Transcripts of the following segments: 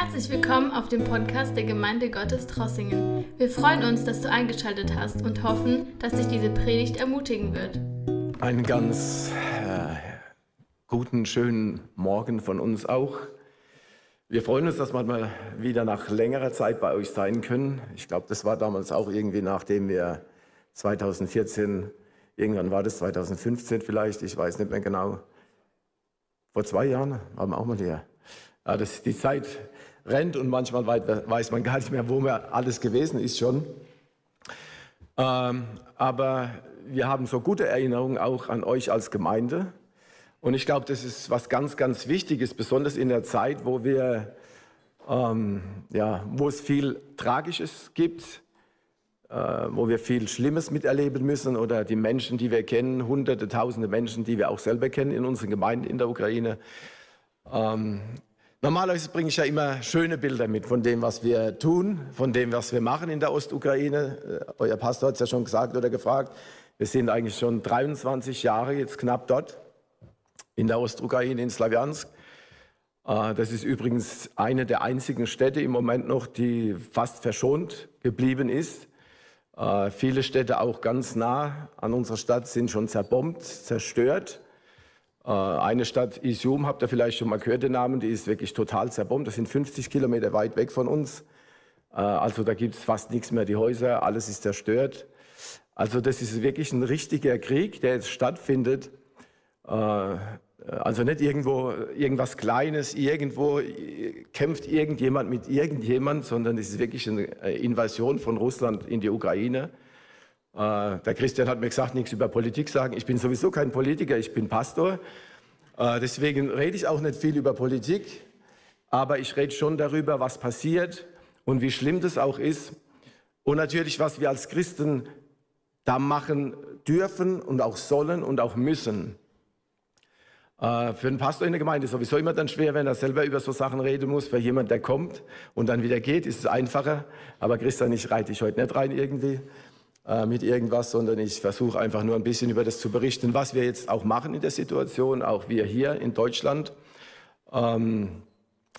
Herzlich willkommen auf dem Podcast der Gemeinde Gottes Trossingen. Wir freuen uns, dass du eingeschaltet hast und hoffen, dass dich diese Predigt ermutigen wird. Einen ganz äh, guten, schönen Morgen von uns auch. Wir freuen uns, dass wir mal wieder nach längerer Zeit bei euch sein können. Ich glaube, das war damals auch irgendwie, nachdem wir 2014, irgendwann war das 2015 vielleicht, ich weiß nicht mehr genau, vor zwei Jahren waren wir auch mal hier. Ja, das, die Zeit rennt und manchmal weiß man gar nicht mehr, wo man alles gewesen ist schon. Ähm, aber wir haben so gute Erinnerungen auch an euch als Gemeinde. Und ich glaube, das ist was ganz, ganz Wichtiges, besonders in der Zeit, wo wir, ähm, ja, wo es viel Tragisches gibt, äh, wo wir viel Schlimmes miterleben müssen oder die Menschen, die wir kennen, hunderte, tausende Menschen, die wir auch selber kennen in unseren Gemeinden in der Ukraine. Ähm, Normalerweise bringe ich ja immer schöne Bilder mit von dem, was wir tun, von dem, was wir machen in der Ostukraine. Äh, euer Pastor hat es ja schon gesagt oder gefragt. Wir sind eigentlich schon 23 Jahre jetzt knapp dort in der Ostukraine, in Slawiansk. Äh, das ist übrigens eine der einzigen Städte im Moment noch, die fast verschont geblieben ist. Äh, viele Städte auch ganz nah an unserer Stadt sind schon zerbombt, zerstört. Äh, eine Stadt, Isium, habt ihr vielleicht schon mal gehört, den Namen, die ist wirklich total zerbombt. Das sind 50 Kilometer weit weg von uns. Äh, also da gibt es fast nichts mehr, die Häuser, alles ist zerstört. Also das ist wirklich ein richtiger Krieg, der jetzt stattfindet. Äh, also nicht irgendwo irgendwas Kleines, irgendwo kämpft irgendjemand mit irgendjemand, sondern es ist wirklich eine Invasion von Russland in die Ukraine. Äh, der Christian hat mir gesagt, nichts über Politik sagen. Ich bin sowieso kein Politiker, ich bin Pastor. Äh, deswegen rede ich auch nicht viel über Politik, aber ich rede schon darüber, was passiert und wie schlimm das auch ist. Und natürlich, was wir als Christen da machen dürfen und auch sollen und auch müssen. Äh, für einen Pastor in der Gemeinde ist es sowieso immer dann schwer, wenn er selber über so Sachen reden muss. Für jemand, der kommt und dann wieder geht, ist es einfacher. Aber Christian, ich reite dich heute nicht rein irgendwie. Äh, mit irgendwas, sondern ich versuche einfach nur ein bisschen über das zu berichten, was wir jetzt auch machen in der Situation, auch wir hier in Deutschland. Ähm,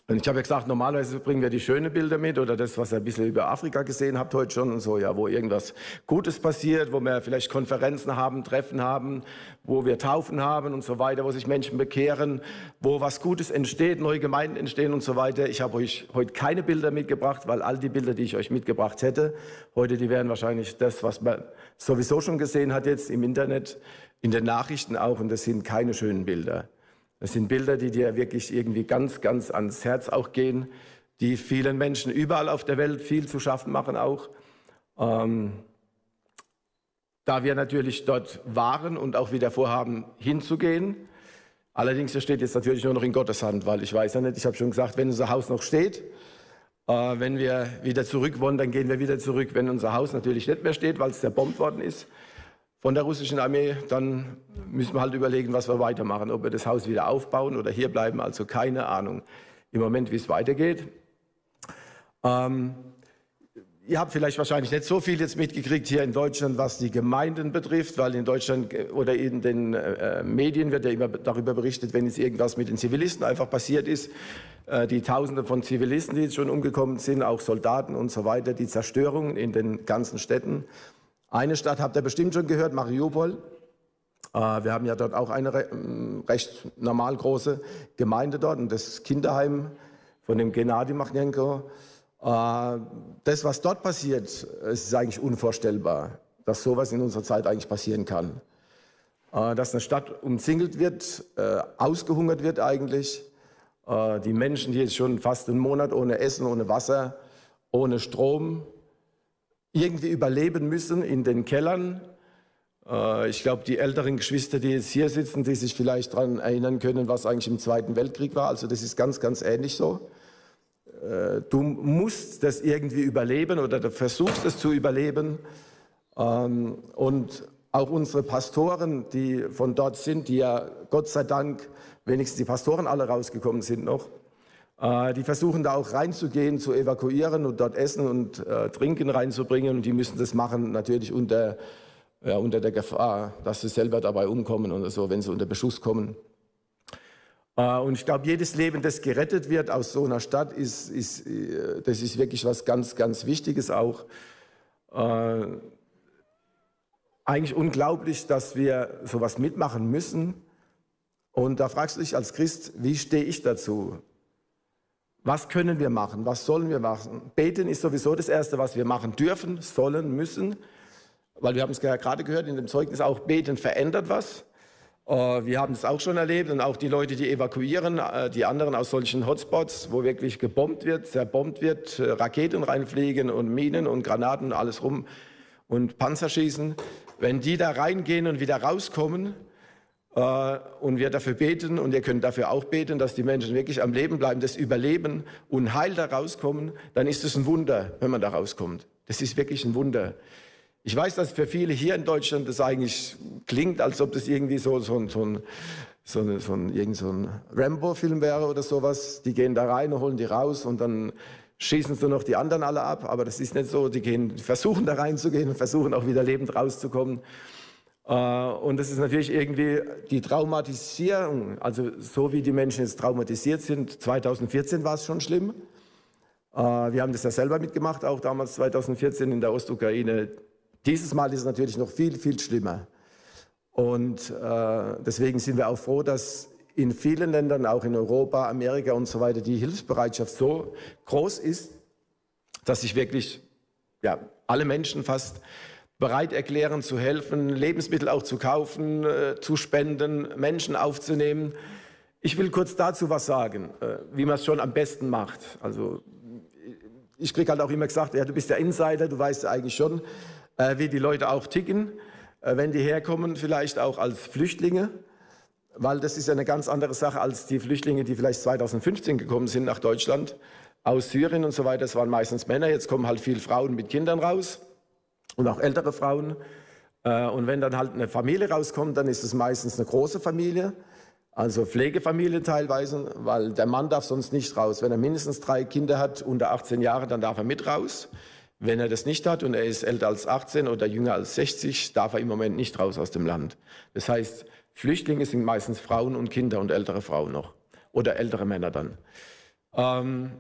und ich habe ja gesagt, normalerweise bringen wir die schönen Bilder mit oder das, was ihr ein bisschen über Afrika gesehen habt heute schon und so, ja, wo irgendwas Gutes passiert, wo wir vielleicht Konferenzen haben, Treffen haben, wo wir Taufen haben und so weiter, wo sich Menschen bekehren, wo was Gutes entsteht, neue Gemeinden entstehen und so weiter. Ich habe euch heute keine Bilder mitgebracht, weil all die Bilder, die ich euch mitgebracht hätte, heute, die wären wahrscheinlich das, was man sowieso schon gesehen hat jetzt im Internet, in den Nachrichten auch und das sind keine schönen Bilder. Das sind Bilder, die dir wirklich irgendwie ganz, ganz ans Herz auch gehen, die vielen Menschen überall auf der Welt viel zu schaffen machen auch. Ähm, da wir natürlich dort waren und auch wieder vorhaben, hinzugehen. Allerdings, das steht jetzt natürlich nur noch in Gottes Hand, weil ich weiß ja nicht, ich habe schon gesagt, wenn unser Haus noch steht, äh, wenn wir wieder zurück wollen, dann gehen wir wieder zurück. Wenn unser Haus natürlich nicht mehr steht, weil es zerbombt worden ist, von der russischen Armee, dann müssen wir halt überlegen, was wir weitermachen, ob wir das Haus wieder aufbauen oder hier bleiben. Also keine Ahnung im Moment, wie es weitergeht. Ähm, ihr habt vielleicht wahrscheinlich nicht so viel jetzt mitgekriegt hier in Deutschland, was die Gemeinden betrifft, weil in Deutschland oder in den äh, Medien wird ja immer darüber berichtet, wenn jetzt irgendwas mit den Zivilisten einfach passiert ist. Äh, die Tausende von Zivilisten, die jetzt schon umgekommen sind, auch Soldaten und so weiter, die Zerstörungen in den ganzen Städten. Eine Stadt habt ihr bestimmt schon gehört, Mariupol. Äh, wir haben ja dort auch eine ähm, recht normal große Gemeinde dort und das Kinderheim von dem Gennady Machnenko. Äh, das, was dort passiert, ist eigentlich unvorstellbar, dass sowas in unserer Zeit eigentlich passieren kann. Äh, dass eine Stadt umzingelt wird, ausgehungert wird eigentlich. Die Menschen, die jetzt schon fast einen Monat ohne Essen, ohne Wasser, ohne Strom, irgendwie überleben müssen in den Kellern. Äh, ich glaube, die älteren Geschwister, die jetzt hier sitzen, die sich vielleicht daran erinnern können, was eigentlich im Zweiten Weltkrieg war. Also das ist ganz, ganz ähnlich so. Äh, du musst das irgendwie überleben oder du versuchst es zu überleben. Ähm, und auch unsere Pastoren, die von dort sind, die ja Gott sei Dank wenigstens die Pastoren alle rausgekommen sind noch, die versuchen da auch reinzugehen, zu evakuieren und dort Essen und äh, Trinken reinzubringen. Und die müssen das machen natürlich unter, ja, unter der Gefahr, dass sie selber dabei umkommen oder so, wenn sie unter Beschuss kommen. Äh, und ich glaube, jedes Leben, das gerettet wird aus so einer Stadt, ist, ist, äh, das ist wirklich was ganz, ganz Wichtiges auch. Äh, eigentlich unglaublich, dass wir sowas mitmachen müssen. Und da fragst du dich als Christ, wie stehe ich dazu? Was können wir machen? Was sollen wir machen? Beten ist sowieso das Erste, was wir machen dürfen, sollen, müssen. Weil wir haben es gerade gehört in dem Zeugnis auch, beten verändert was. Äh, wir haben es auch schon erlebt und auch die Leute, die evakuieren, äh, die anderen aus solchen Hotspots, wo wirklich gebombt wird, zerbombt wird, äh, Raketen reinfliegen und Minen und Granaten, alles rum und Panzer schießen. Wenn die da reingehen und wieder rauskommen, und wir dafür beten und ihr könnt dafür auch beten, dass die Menschen wirklich am Leben bleiben, das überleben und heil da rauskommen, dann ist es ein Wunder, wenn man da rauskommt. Das ist wirklich ein Wunder. Ich weiß, dass für viele hier in Deutschland das eigentlich klingt, als ob das irgendwie so, so, so ein, so, so so ein Rambo-Film wäre oder sowas. Die gehen da rein und holen die raus und dann schießen sie noch die anderen alle ab. Aber das ist nicht so. Die gehen, versuchen da reinzugehen und versuchen auch wieder lebend rauszukommen. Äh, und das ist natürlich irgendwie die Traumatisierung, also so wie die Menschen jetzt traumatisiert sind. 2014 war es schon schlimm. Äh, wir haben das ja selber mitgemacht, auch damals 2014 in der Ostukraine. Dieses Mal ist es natürlich noch viel, viel schlimmer. Und äh, deswegen sind wir auch froh, dass in vielen Ländern, auch in Europa, Amerika und so weiter, die Hilfsbereitschaft so groß ist, dass sich wirklich ja, alle Menschen fast bereit erklären zu helfen, Lebensmittel auch zu kaufen, äh, zu spenden, Menschen aufzunehmen. Ich will kurz dazu was sagen, äh, wie man es schon am besten macht. Also ich kriege halt auch immer gesagt, ja, du bist der Insider, du weißt ja eigentlich schon, äh, wie die Leute auch ticken, äh, wenn die herkommen, vielleicht auch als Flüchtlinge, weil das ist ja eine ganz andere Sache als die Flüchtlinge, die vielleicht 2015 gekommen sind nach Deutschland aus Syrien und so weiter. Das waren meistens Männer, jetzt kommen halt viele Frauen mit Kindern raus und auch ältere Frauen. Äh, und wenn dann halt eine Familie rauskommt, dann ist es meistens eine große Familie, also Pflegefamilie teilweise, weil der Mann darf sonst nicht raus. Wenn er mindestens drei Kinder hat unter 18 Jahre, dann darf er mit raus. Wenn er das nicht hat und er ist älter als 18 oder jünger als 60, darf er im Moment nicht raus aus dem Land. Das heißt, Flüchtlinge sind meistens Frauen und Kinder und ältere Frauen noch oder ältere Männer dann. Ähm,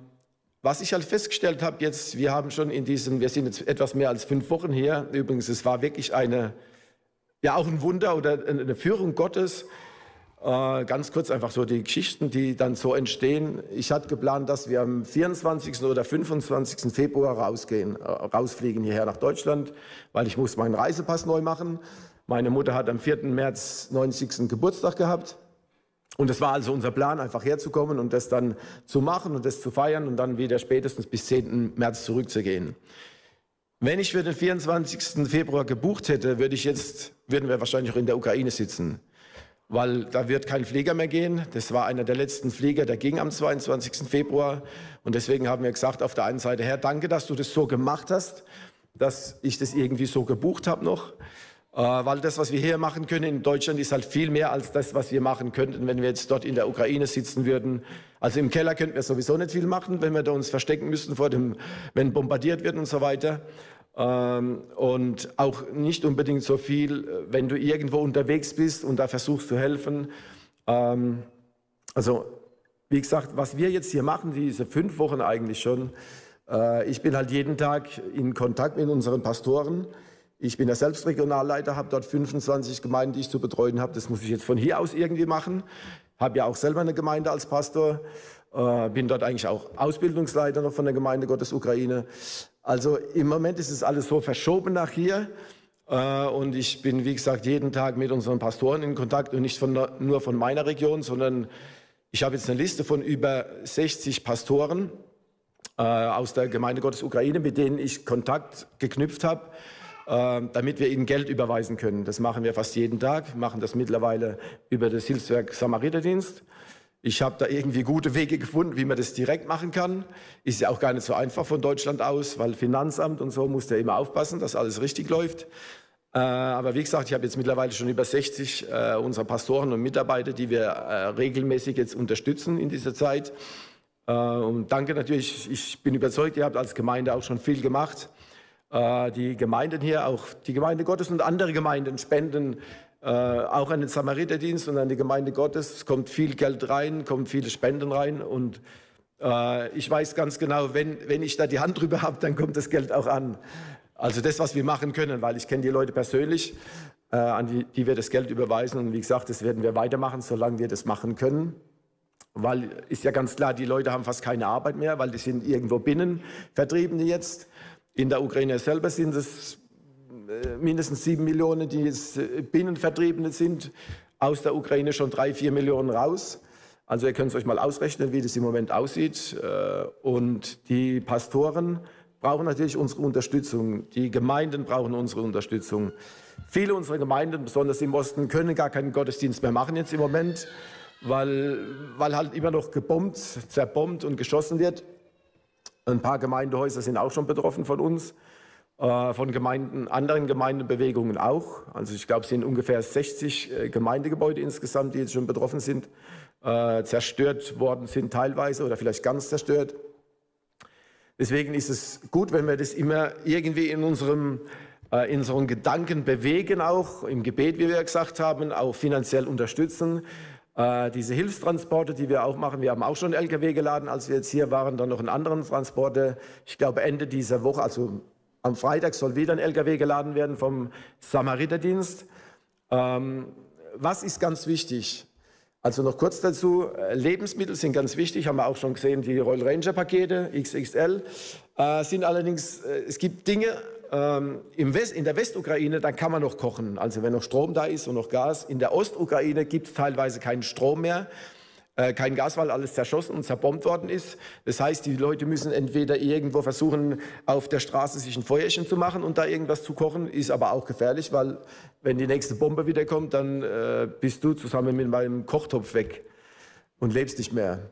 was ich halt festgestellt habe jetzt, wir haben schon in diesen, wir sind jetzt etwas mehr als fünf Wochen hier. Übrigens, es war wirklich eine, ja auch ein Wunder oder eine Führung Gottes. Äh, ganz kurz einfach so die Geschichten, die dann so entstehen. Ich hatte geplant, dass wir am 24. oder 25. Februar rausgehen, äh, rausfliegen hierher nach Deutschland, weil ich muss meinen Reisepass neu machen. Meine Mutter hat am 4. März 90. Geburtstag gehabt. Und es war also unser Plan, einfach herzukommen und das dann zu machen und das zu feiern und dann wieder spätestens bis 10. März zurückzugehen. Wenn ich für den 24. Februar gebucht hätte, würde ich jetzt, würden wir wahrscheinlich auch in der Ukraine sitzen. Weil da wird kein Flieger mehr gehen. Das war einer der letzten Flieger, der ging am 22. Februar. Und deswegen haben wir gesagt, auf der einen Seite, Herr, danke, dass du das so gemacht hast, dass ich das irgendwie so gebucht habe noch. Äh, weil das, was wir hier machen können in Deutschland, ist halt viel mehr als das, was wir machen könnten, wenn wir jetzt dort in der Ukraine sitzen würden. Also im Keller könnten wir sowieso nicht viel machen, wenn wir da uns verstecken müssten vor dem, wenn bombardiert wird und so weiter. Ähm, und auch nicht unbedingt so viel, wenn du irgendwo unterwegs bist und da versuchst zu helfen. Ähm, also wie gesagt, was wir jetzt hier machen, diese fünf Wochen eigentlich schon, äh, ich bin halt jeden Tag in Kontakt mit unseren Pastoren. Ich bin ja selbst Regionalleiter, habe dort 25 Gemeinden, die ich zu betreuen habe. Das muss ich jetzt von hier aus irgendwie machen. Habe ja auch selber eine Gemeinde als Pastor. Äh, bin dort eigentlich auch Ausbildungsleiter noch von der Gemeinde Gottes Ukraine. Also im Moment ist es alles so verschoben nach hier. Äh, und ich bin, wie gesagt, jeden Tag mit unseren Pastoren in Kontakt und nicht von, nur von meiner Region, sondern ich habe jetzt eine Liste von über 60 Pastoren äh, aus der Gemeinde Gottes Ukraine, mit denen ich Kontakt geknüpft habe damit wir ihnen Geld überweisen können. Das machen wir fast jeden Tag, machen das mittlerweile über das Hilfswerk Samariterdienst. Ich habe da irgendwie gute Wege gefunden, wie man das direkt machen kann. Ist ja auch gar nicht so einfach von Deutschland aus, weil Finanzamt und so muss ja immer aufpassen, dass alles richtig läuft. Äh, aber wie gesagt, ich habe jetzt mittlerweile schon über 60 äh, unserer Pastoren und Mitarbeiter, die wir äh, regelmäßig jetzt unterstützen in dieser Zeit. Und danke natürlich, ich bin überzeugt, ihr habt als Gemeinde auch schon viel gemacht. Äh, die Gemeinden hier, auch die Gemeinde Gottes und andere Gemeinden spenden äh, auch an den Samariterdienst und an die Gemeinde Gottes. Es kommt viel Geld rein, kommen viele Spenden rein und äh, ich weiß ganz genau, wenn, wenn ich da die Hand drüber habe, dann kommt das Geld auch an. Also das, was wir machen können, weil ich kenne die Leute persönlich, äh, an die, die wir das Geld überweisen und wie gesagt, das werden wir weitermachen, solange wir das machen können. Weil ist ja ganz klar, die Leute haben fast keine Arbeit mehr, weil die sind irgendwo binnen Vertriebene jetzt. In der Ukraine selber sind es äh, mindestens sieben Millionen, die äh, Binnenvertriebene sind. Aus der Ukraine schon drei, vier Millionen raus. Also ihr könnt es euch mal ausrechnen, wie das im Moment aussieht. Äh, und die Pastoren brauchen natürlich unsere Unterstützung. Die Gemeinden brauchen unsere Unterstützung. Viele unserer Gemeinden, besonders im Osten, können gar keinen Gottesdienst mehr machen jetzt im Moment weil, weil halt immer noch gebombt, zerbombt und geschossen wird. Ein paar Gemeindehäuser sind auch schon betroffen von uns, äh, von Gemeinden, anderen Gemeindebewegungen auch. Also ich glaube, es sind ungefähr 60 äh, Gemeindegebäude insgesamt, die jetzt schon betroffen sind, äh, zerstört worden sind teilweise oder vielleicht ganz zerstört. Deswegen ist es gut, wenn wir das immer irgendwie in unserem in unseren Gedanken bewegen, auch im Gebet, wie wir gesagt haben, auch finanziell unterstützen. Äh, diese Hilfstransporte, die wir auch machen, wir haben auch schon LKW geladen, als wir jetzt hier waren, dann noch einen anderen Transporte. Ich glaube Ende dieser Woche, also am Freitag soll wieder ein LKW geladen werden vom Samariterdienst. Ähm, was ist ganz wichtig? Also noch kurz dazu, äh, Lebensmittel sind ganz wichtig, haben wir auch schon gesehen, die Royal Ranger Pakete XXL äh, sind allerdings, äh, es gibt Dinge, ähm, in der Westukraine, dann kann man noch kochen. Also wenn noch Strom da ist und noch Gas. In der Ostukraine gibt es teilweise keinen Strom mehr, äh, kein Gas, weil alles zerschossen und zerbombt worden ist. Das heißt, die Leute müssen entweder irgendwo versuchen, auf der Straße sich ein Feuerchen zu machen und da irgendwas zu kochen. Ist aber auch gefährlich, weil wenn die nächste Bombe wieder kommt, dann äh, bist du zusammen mit meinem Kochtopf weg und lebst nicht mehr.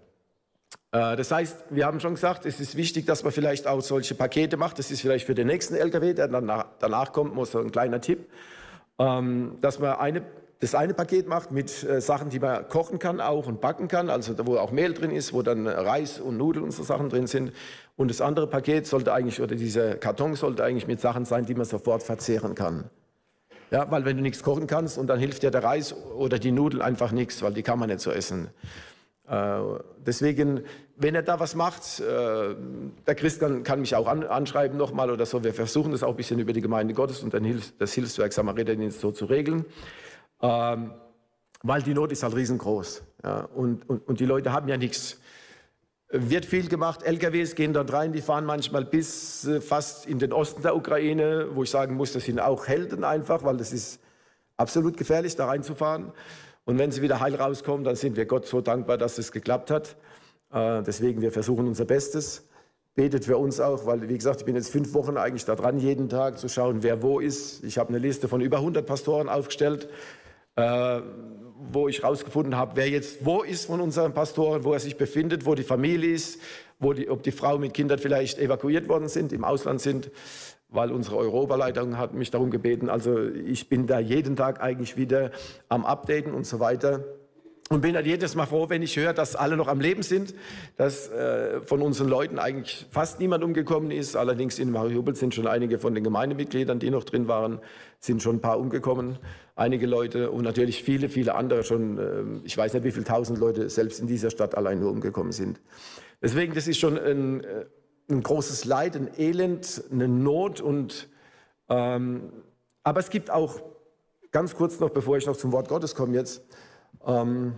Äh, das heißt, wir haben schon gesagt, es ist wichtig, dass man vielleicht auch solche Pakete macht. Das ist vielleicht für den nächsten LKW, der danach, danach kommt, muss so ein kleiner Tipp, ähm, dass man eine, das eine Paket macht mit äh, Sachen, die man kochen kann auch und backen kann, also wo auch Mehl drin ist, wo dann Reis und Nudeln und so Sachen drin sind. Und das andere Paket sollte eigentlich, oder dieser Karton sollte eigentlich mit Sachen sein, die man sofort verzehren kann. Ja, weil wenn du nichts kochen kannst und dann hilft dir der Reis oder die Nudeln einfach nichts, weil die kann man nicht so essen. Äh, deswegen, wenn er da was macht, äh, der Christ kann, kann mich auch an, anschreiben nochmal oder so. Wir versuchen das auch ein bisschen über die Gemeinde Gottes und das Hilfswerk Samariterdienst so zu regeln. Ähm, weil die Not ist halt riesengroß. Und, und, und die Leute haben ja nichts. Wird viel gemacht, LKWs gehen dort rein, die fahren manchmal bis äh, fast in den Osten der Ukraine, wo ich sagen muss, das sind auch Helden einfach, weil das ist absolut gefährlich, da reinzufahren. Und wenn sie wieder heil rauskommen, dann sind wir Gott so dankbar, dass es geklappt hat. Äh, deswegen, wir versuchen unser Bestes. Betet für uns auch, weil, wie gesagt, ich bin jetzt fünf Wochen eigentlich da dran, jeden Tag zu schauen, wer wo ist. Ich habe eine Liste von über 100 Pastoren aufgestellt, äh, wo ich herausgefunden habe, wer jetzt wo ist von unseren Pastoren, wo er sich befindet, wo die Familie ist, wo die, ob die Frau mit Kindern vielleicht evakuiert worden sind, im Ausland sind weil unsere Europaleitung hat mich darum gebeten. Also ich bin da jeden Tag eigentlich wieder am Updaten und so weiter. Und bin dann jedes Mal froh, wenn ich höre, dass alle noch am Leben sind, dass äh, von unseren Leuten eigentlich fast niemand umgekommen ist. Allerdings in Mariupol sind schon einige von den Gemeindemitgliedern, die noch drin waren, sind schon ein paar umgekommen. Einige Leute und natürlich viele, viele andere schon. Äh, ich weiß nicht, wie viele tausend Leute selbst in dieser Stadt allein nur umgekommen sind. Deswegen, das ist schon ein, äh, ein großes Leid, ein Elend, eine Not. Und, ähm, aber es gibt auch, ganz kurz noch, bevor ich noch zum Wort Gottes komme jetzt, ähm,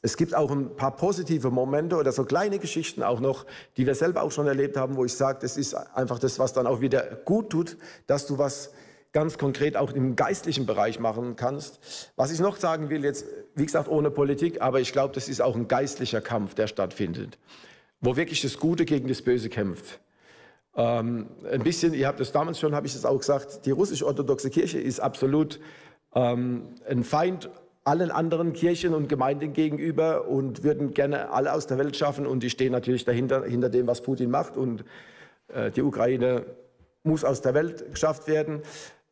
es gibt auch ein paar positive Momente oder so kleine Geschichten auch noch, die wir selber auch schon erlebt haben, wo ich sage, das ist einfach das, was dann auch wieder gut tut, dass du was ganz konkret auch im geistlichen Bereich machen kannst. Was ich noch sagen will, jetzt, wie gesagt, ohne Politik, aber ich glaube, das ist auch ein geistlicher Kampf, der stattfindet wo wirklich das Gute gegen das Böse kämpft. Ähm, ein bisschen, ihr habt das damals schon, habe ich es auch gesagt, die russisch-orthodoxe Kirche ist absolut ähm, ein Feind allen anderen Kirchen und Gemeinden gegenüber und würden gerne alle aus der Welt schaffen und die stehen natürlich dahinter, hinter dem, was Putin macht und äh, die Ukraine muss aus der Welt geschafft werden.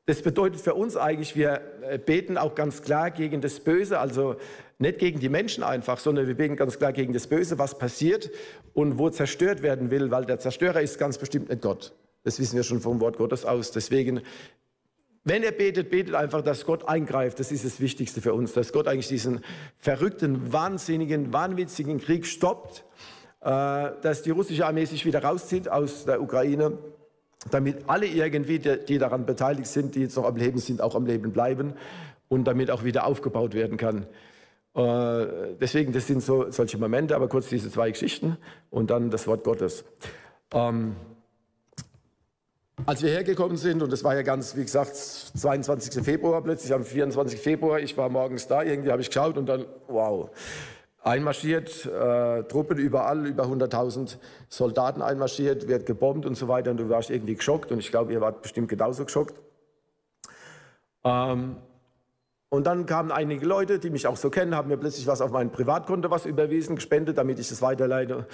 Das bedeutet für uns eigentlich, wir äh, beten auch ganz klar gegen das Böse, also nicht gegen die Menschen einfach, sondern wir beten ganz klar gegen das Böse, was passiert und wo zerstört werden will, weil der Zerstörer ist ganz bestimmt nicht Gott. Das wissen wir schon vom Wort Gottes aus. Deswegen wenn ihr betet, betet einfach, dass Gott eingreift. Das ist das Wichtigste für uns, dass Gott eigentlich diesen verrückten, wahnsinnigen, wahnwitzigen Krieg stoppt, äh, dass die russische Armee sich wieder rauszieht aus der Ukraine, damit alle irgendwie, die daran beteiligt sind, die jetzt noch am Leben sind, auch am Leben bleiben und damit auch wieder aufgebaut werden kann. Äh, deswegen, das sind so solche Momente, aber kurz diese zwei Geschichten und dann das Wort Gottes. Ähm, als wir hergekommen sind, und das war ja ganz, wie gesagt, 22. Februar, plötzlich am 24. Februar, ich war morgens da, irgendwie habe ich geschaut und dann, wow, einmarschiert, äh, Truppen überall, über 100.000 Soldaten einmarschiert, wird gebombt und so weiter und du warst irgendwie geschockt und ich glaube, ihr wart bestimmt genauso geschockt. Ähm, und dann kamen einige Leute, die mich auch so kennen, haben mir plötzlich was auf mein Privatkonto was überwiesen, gespendet, damit ich das weiterleite.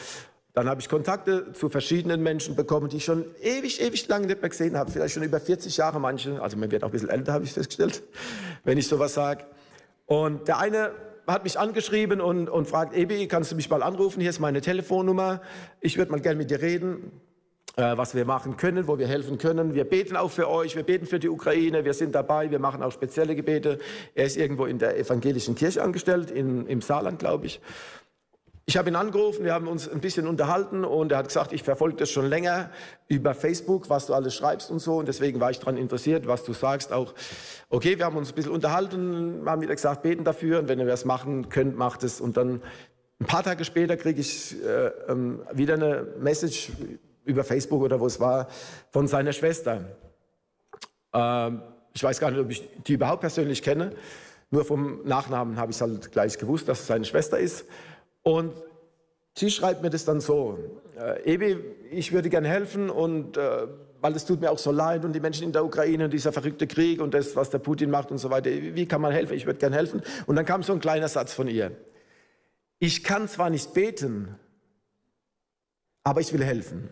Dann habe ich Kontakte zu verschiedenen Menschen bekommen, die ich schon ewig, ewig lange nicht mehr gesehen habe. Vielleicht schon über 40 Jahre manche. Also man wird auch ein bisschen älter, habe ich festgestellt, wenn ich sowas sage. Und der eine hat mich angeschrieben und, und fragt, Ebi, kannst du mich mal anrufen? Hier ist meine Telefonnummer. Ich würde mal gerne mit dir reden, äh, was wir machen können, wo wir helfen können. Wir beten auch für euch, wir beten für die Ukraine, wir sind dabei, wir machen auch spezielle Gebete. Er ist irgendwo in der evangelischen Kirche angestellt, in, im Saarland, glaube ich. Ich habe ihn angerufen, wir haben uns ein bisschen unterhalten und er hat gesagt, ich verfolge das schon länger über Facebook, was du alles schreibst und so. Und deswegen war ich daran interessiert, was du sagst auch. Okay, wir haben uns ein bisschen unterhalten, haben wieder gesagt, beten dafür und wenn ihr das machen könnt, macht es. Und dann ein paar Tage später kriege ich äh, ähm, wieder eine Message über Facebook oder wo es war von seiner Schwester. Ähm, ich weiß gar nicht, ob ich die überhaupt persönlich kenne. Nur vom Nachnamen habe ich es halt gleich gewusst, dass es seine Schwester ist. Und sie schreibt mir das dann so, äh, Ebi, ich würde gern helfen und äh, weil es tut mir auch so leid und die Menschen in der Ukraine und dieser verrückte Krieg und das, was der Putin macht und so weiter, wie kann man helfen? Ich würde gern helfen. Und dann kam so ein kleiner Satz von ihr. Ich kann zwar nicht beten, aber ich will helfen.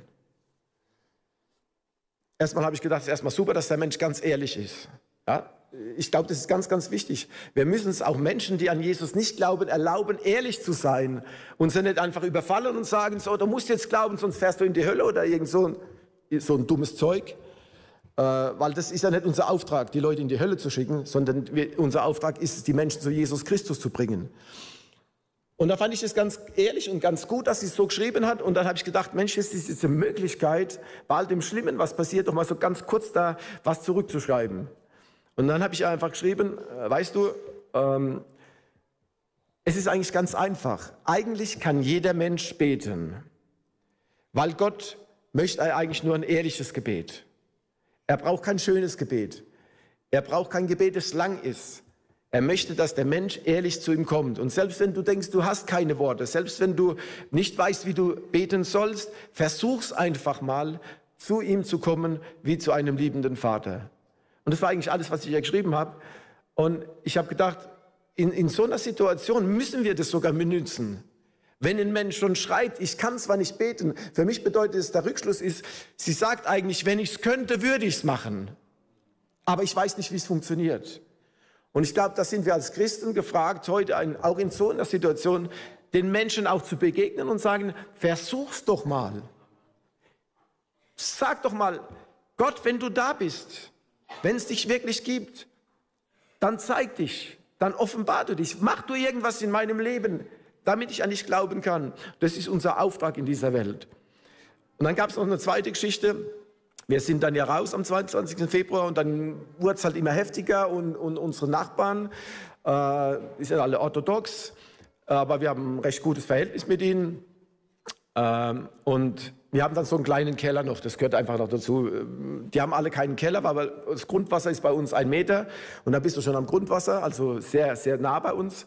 Erstmal habe ich gedacht, es ist erstmal super, dass der Mensch ganz ehrlich ist. Ja? Ich glaube, das ist ganz, ganz wichtig. Wir müssen es auch Menschen, die an Jesus nicht glauben, erlauben, ehrlich zu sein und sie nicht einfach überfallen und sagen, so, du musst jetzt glauben, sonst fährst du in die Hölle oder irgend so ein, so ein dummes Zeug. Äh, weil das ist ja nicht unser Auftrag, die Leute in die Hölle zu schicken, sondern wir, unser Auftrag ist es, die Menschen zu Jesus Christus zu bringen. Und da fand ich es ganz ehrlich und ganz gut, dass sie es so geschrieben hat. Und dann habe ich gedacht, Mensch, ist diese Möglichkeit, bei all dem Schlimmen, was passiert, doch mal so ganz kurz da was zurückzuschreiben. Und dann habe ich einfach geschrieben, äh, weißt du, ähm, es ist eigentlich ganz einfach. Eigentlich kann jeder Mensch beten, weil Gott möchte eigentlich nur ein ehrliches Gebet. Er braucht kein schönes Gebet. Er braucht kein Gebet, das lang ist. Er möchte, dass der Mensch ehrlich zu ihm kommt. Und selbst wenn du denkst, du hast keine Worte, selbst wenn du nicht weißt, wie du beten sollst, versuch's einfach mal, zu ihm zu kommen wie zu einem liebenden Vater. Und das war eigentlich alles, was ich hier geschrieben habe. Und ich habe gedacht, in, in so einer Situation müssen wir das sogar benutzen. Wenn ein Mensch schon schreit, ich kann zwar nicht beten, für mich bedeutet es, der Rückschluss ist, sie sagt eigentlich, wenn ich es könnte, würde ich es machen. Aber ich weiß nicht, wie es funktioniert. Und ich glaube, da sind wir als Christen gefragt, heute ein, auch in so einer Situation, den Menschen auch zu begegnen und sagen, versuch's doch mal. Sag doch mal, Gott, wenn du da bist, wenn es dich wirklich gibt, dann zeig dich, dann offenbar du dich, mach du irgendwas in meinem Leben, damit ich an dich glauben kann. Das ist unser Auftrag in dieser Welt. Und dann gab es noch eine zweite Geschichte. Wir sind dann ja raus am 22. Februar und dann wurde es halt immer heftiger und, und unsere Nachbarn, äh, die sind alle orthodox, aber wir haben ein recht gutes Verhältnis mit ihnen. Ähm, und wir haben dann so einen kleinen Keller noch, das gehört einfach noch dazu. Die haben alle keinen Keller, aber das Grundwasser ist bei uns ein Meter und da bist du schon am Grundwasser, also sehr, sehr nah bei uns.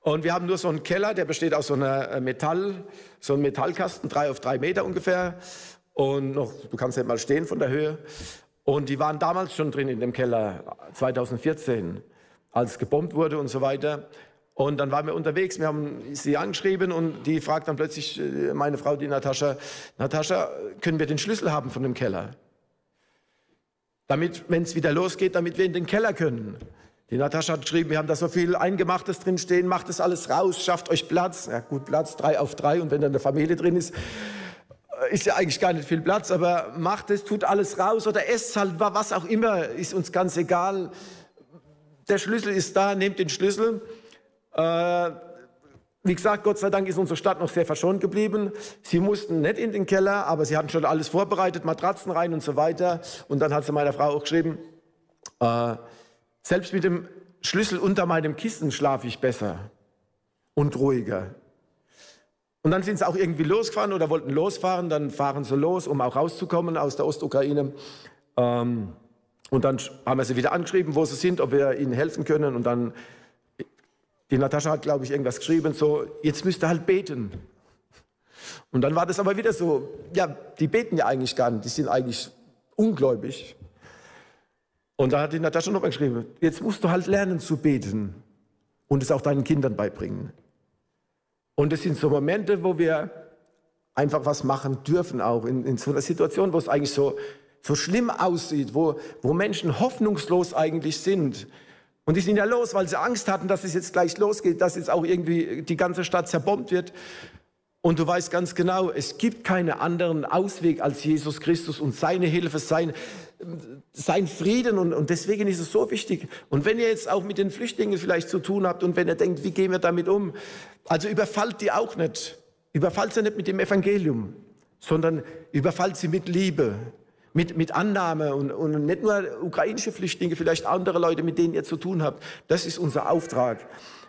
Und wir haben nur so einen Keller, der besteht aus so einer äh, Metall, so einem Metallkasten, drei auf drei Meter ungefähr. Und noch, du kannst ja mal stehen von der Höhe. Und die waren damals schon drin in dem Keller, 2014, als gebombt wurde und so weiter. Und dann waren wir unterwegs, wir haben sie angeschrieben und die fragt dann plötzlich äh, meine Frau, die Natascha, Natascha, können wir den Schlüssel haben von dem Keller? Damit, wenn es wieder losgeht, damit wir in den Keller können. Die Natascha hat geschrieben, wir haben da so viel Eingemachtes drin stehen, macht das alles raus, schafft euch Platz. Ja gut, Platz, drei auf drei und wenn dann eine Familie drin ist, ist ja eigentlich gar nicht viel Platz, aber macht es, tut alles raus oder esst halt, was auch immer, ist uns ganz egal. Der Schlüssel ist da, nehmt den Schlüssel. Äh, wie gesagt, Gott sei Dank ist unsere Stadt noch sehr verschont geblieben. Sie mussten nicht in den Keller, aber sie hatten schon alles vorbereitet, Matratzen rein und so weiter. Und dann hat sie meiner Frau auch geschrieben, äh, selbst mit dem Schlüssel unter meinem Kissen schlafe ich besser und ruhiger. Und dann sind sie auch irgendwie losgefahren oder wollten losfahren. Dann fahren sie los, um auch rauszukommen aus der Ostukraine. Ähm, und dann haben wir sie wieder angeschrieben, wo sie sind, ob wir ihnen helfen können. Und dann, die Natascha hat, glaube ich, irgendwas geschrieben, so, jetzt müsst ihr halt beten. Und dann war das aber wieder so, ja, die beten ja eigentlich gar nicht, die sind eigentlich ungläubig. Und da hat die Natascha noch mal geschrieben, jetzt musst du halt lernen zu beten und es auch deinen Kindern beibringen. Und es sind so Momente, wo wir einfach was machen dürfen, auch in, in so einer Situation, wo es eigentlich so, so schlimm aussieht, wo, wo Menschen hoffnungslos eigentlich sind. Und die sind ja los, weil sie Angst hatten, dass es jetzt gleich losgeht, dass jetzt auch irgendwie die ganze Stadt zerbombt wird. Und du weißt ganz genau, es gibt keinen anderen Ausweg als Jesus Christus und seine Hilfe, sein, sein Frieden und, und deswegen ist es so wichtig. Und wenn ihr jetzt auch mit den Flüchtlingen vielleicht zu tun habt und wenn ihr denkt, wie gehen wir damit um, also überfallt die auch nicht. Überfallt sie nicht mit dem Evangelium, sondern überfallt sie mit Liebe, mit, mit Annahme und, und nicht nur ukrainische Flüchtlinge, vielleicht andere Leute, mit denen ihr zu tun habt. Das ist unser Auftrag,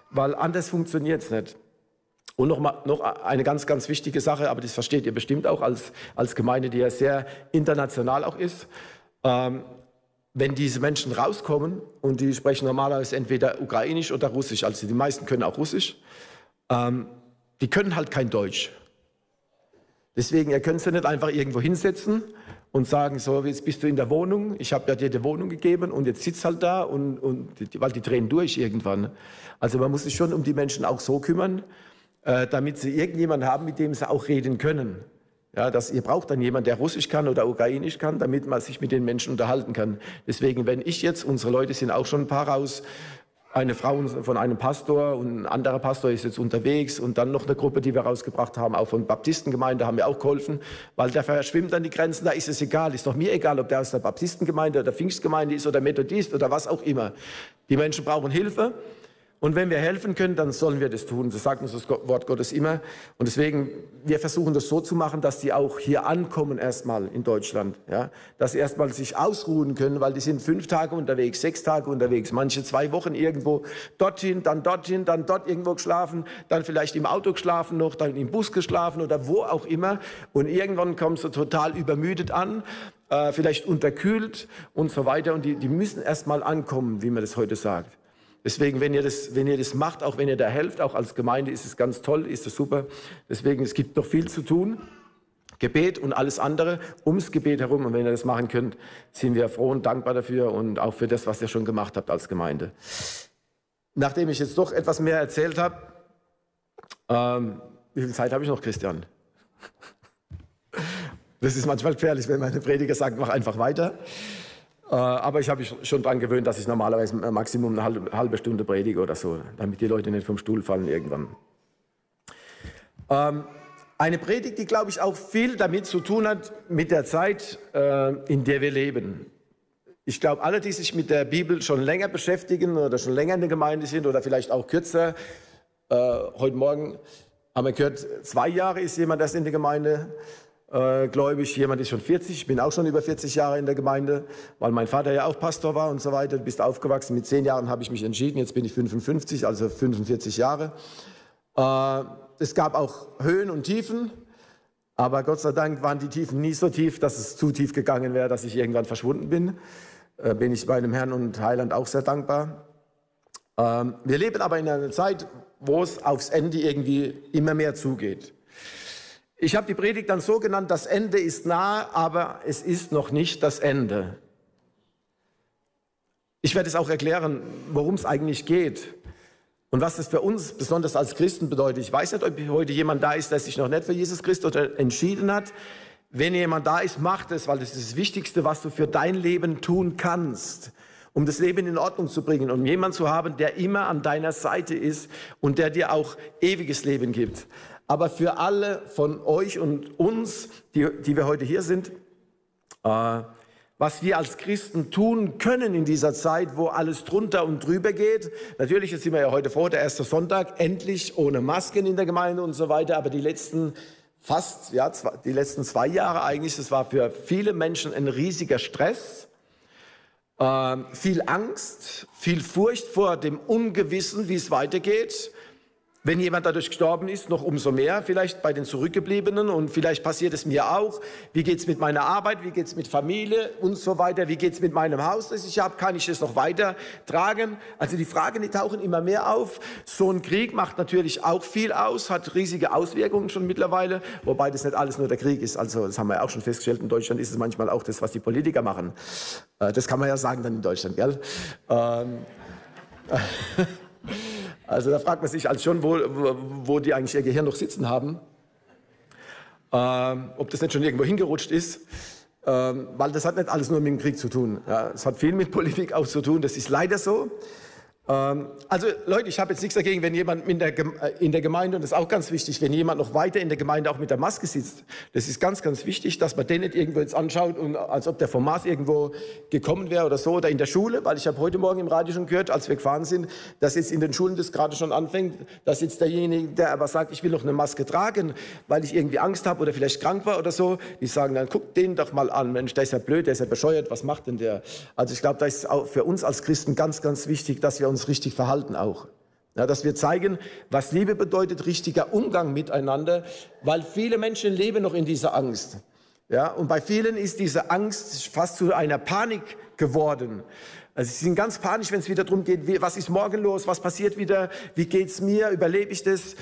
weil anders funktioniert es nicht. Und noch, mal, noch eine ganz, ganz wichtige Sache, aber das versteht ihr bestimmt auch als, als Gemeinde, die ja sehr international auch ist. Ähm, wenn diese Menschen rauskommen und die sprechen normalerweise entweder ukrainisch oder russisch, also die meisten können auch russisch, ähm, die können halt kein Deutsch. Deswegen, ihr könnt sie nicht einfach irgendwo hinsetzen und sagen, so, jetzt bist du in der Wohnung, ich habe ja dir die Wohnung gegeben und jetzt sitzt halt da und, und weil die drehen durch irgendwann. Also man muss sich schon um die Menschen auch so kümmern, äh, damit sie irgendjemanden haben, mit dem sie auch reden können. Ja, dass ihr braucht dann jemanden, der Russisch kann oder Ukrainisch kann, damit man sich mit den Menschen unterhalten kann. Deswegen, wenn ich jetzt, unsere Leute sind auch schon ein paar raus, eine Frau von einem Pastor und ein anderer Pastor ist jetzt unterwegs und dann noch eine Gruppe, die wir rausgebracht haben, auch von Baptistengemeinde, haben wir auch geholfen, weil der verschwimmt dann die Grenzen, da ist es egal, ist doch mir egal, ob der aus der Baptistengemeinde oder Pfingstgemeinde ist oder Methodist oder was auch immer. Die Menschen brauchen Hilfe und wenn wir helfen können, dann sollen wir das tun. Das sagt uns das Wort Gottes immer. Und deswegen, wir versuchen das so zu machen, dass die auch hier ankommen erstmal in Deutschland. Ja? Dass sie erstmal sich ausruhen können, weil die sind fünf Tage unterwegs, sechs Tage unterwegs, manche zwei Wochen irgendwo dorthin, dann dorthin, dann dort irgendwo geschlafen, dann vielleicht im Auto geschlafen noch, dann im Bus geschlafen oder wo auch immer. Und irgendwann kommen sie total übermüdet an äh, vielleicht unterkühlt und so weiter. Und die, die müssen erstmal ankommen, wie man das heute sagt. Deswegen, wenn ihr, das, wenn ihr das macht, auch wenn ihr da helft, auch als Gemeinde, ist es ganz toll, ist es super. Deswegen, es gibt noch viel zu tun. Gebet und alles andere ums Gebet herum. Und wenn ihr das machen könnt, sind wir froh und dankbar dafür und auch für das, was ihr schon gemacht habt als Gemeinde. Nachdem ich jetzt doch etwas mehr erzählt habe, ähm, wie viel Zeit habe ich noch, Christian? Das ist manchmal gefährlich, wenn meine Prediger sagen, mach einfach weiter. Äh, aber ich habe mich schon daran gewöhnt, dass ich normalerweise Maximum eine halbe, Stunde predige oder so, damit die Leute nicht vom Stuhl fallen irgendwann. Ähm, eine Predigt, die, glaube ich, auch viel damit zu tun hat, mit der Zeit, äh, in der wir leben. Ich glaube, alle, die sich mit der Bibel schon länger beschäftigen oder schon länger in der Gemeinde sind oder vielleicht auch kürzer, äh, heute Morgen haben wir gehört, zwei Jahre ist jemand erst in der Gemeinde äh, gläubig. Jemand ist schon 40, ich bin auch schon über 40 Jahre in der Gemeinde, weil mein Vater ja auch Pastor war und so weiter. Du bist aufgewachsen. Mit zehn Jahren habe ich mich entschieden. Jetzt bin ich 55, also 45 Jahre. Äh, es gab auch Höhen und Tiefen. Aber Gott sei Dank waren die Tiefen nie so tief, dass es zu tief gegangen wäre, dass ich irgendwann verschwunden bin. Äh, bin ich meinem Herrn und Heiland auch sehr dankbar. Ähm, wir leben aber in einer Zeit, wo es aufs Ende irgendwie immer mehr zugeht. Ich habe die Predigt dann so genannt, das Ende ist nahe, aber es ist noch nicht das Ende. Ich werde es auch erklären, worum es eigentlich geht und was das für uns besonders als Christen bedeutet. Ich weiß nicht, ob heute jemand da ist, der sich noch nicht für Jesus Christus entschieden hat. Wenn jemand da ist, macht es, weil das ist das Wichtigste, was du für dein Leben tun kannst, um das Leben in Ordnung zu bringen, um jemanden zu haben, der immer an deiner Seite ist und der dir auch ewiges Leben gibt. Aber für alle von euch und uns, die, die wir heute hier sind, äh, was wir als Christen tun können in dieser Zeit, wo alles drunter und drüber geht. Natürlich, jetzt sind wir ja heute vor, der erste Sonntag, endlich ohne Masken in der Gemeinde und so weiter, aber die letzten fast, ja, zwei, die letzten zwei Jahre eigentlich, das war für viele Menschen ein riesiger Stress, äh, viel Angst, viel Furcht vor dem Ungewissen, wie es weitergeht. Wenn jemand dadurch gestorben ist, noch umso mehr, vielleicht bei den Zurückgebliebenen und vielleicht passiert es mir auch. Wie geht's mit meiner Arbeit, wie geht's mit Familie und so weiter, wie geht's mit meinem Haus, das ich habe, kann ich es noch weiter tragen? Also die Fragen, die tauchen immer mehr auf. So ein Krieg macht natürlich auch viel aus, hat riesige Auswirkungen schon mittlerweile, wobei das nicht alles nur der Krieg ist. Also das haben wir ja auch schon festgestellt, in Deutschland ist es manchmal auch das, was die Politiker machen. Äh, das kann man ja sagen dann in Deutschland, gell? Ähm, Also da fragt man sich als schon, wo, wo die eigentlich ihr Gehirn noch sitzen haben, ähm, ob das nicht schon irgendwo hingerutscht ist, ähm, weil das hat nicht alles nur mit dem Krieg zu tun. Ja, es hat viel mit Politik auch zu tun, das ist leider so. Ähm, also Leute, ich habe jetzt nichts dagegen, wenn jemand in der, äh, in der Gemeinde, und das ist auch ganz wichtig, wenn jemand noch weiter in der Gemeinde auch mit der Maske sitzt. Das ist ganz, ganz wichtig, dass man den nicht irgendwo jetzt anschaut, und, als ob der vom Mars irgendwo gekommen wäre oder so. Oder in der Schule, weil ich habe heute Morgen im Radio schon gehört, als wir gefahren sind, dass jetzt in den Schulen das gerade schon anfängt, dass jetzt derjenige, der aber sagt, ich will noch eine Maske tragen, weil ich irgendwie Angst habe oder vielleicht krank war oder so, die sagen dann, guck den doch mal an, Mensch, der ist ja blöd, der ist ja bescheuert, was macht denn der? Also ich glaube, da ist auch für uns als Christen ganz, ganz wichtig, dass wir uns richtig verhalten auch. Ja, dass wir zeigen, was Liebe bedeutet, richtiger Umgang miteinander, weil viele Menschen leben noch in dieser Angst. Ja, und bei vielen ist diese Angst fast zu einer Panik geworden. Also sie sind ganz panisch, wenn es wieder darum geht, wie, was ist morgen los, was passiert wieder, wie geht es mir, überlebe ich das?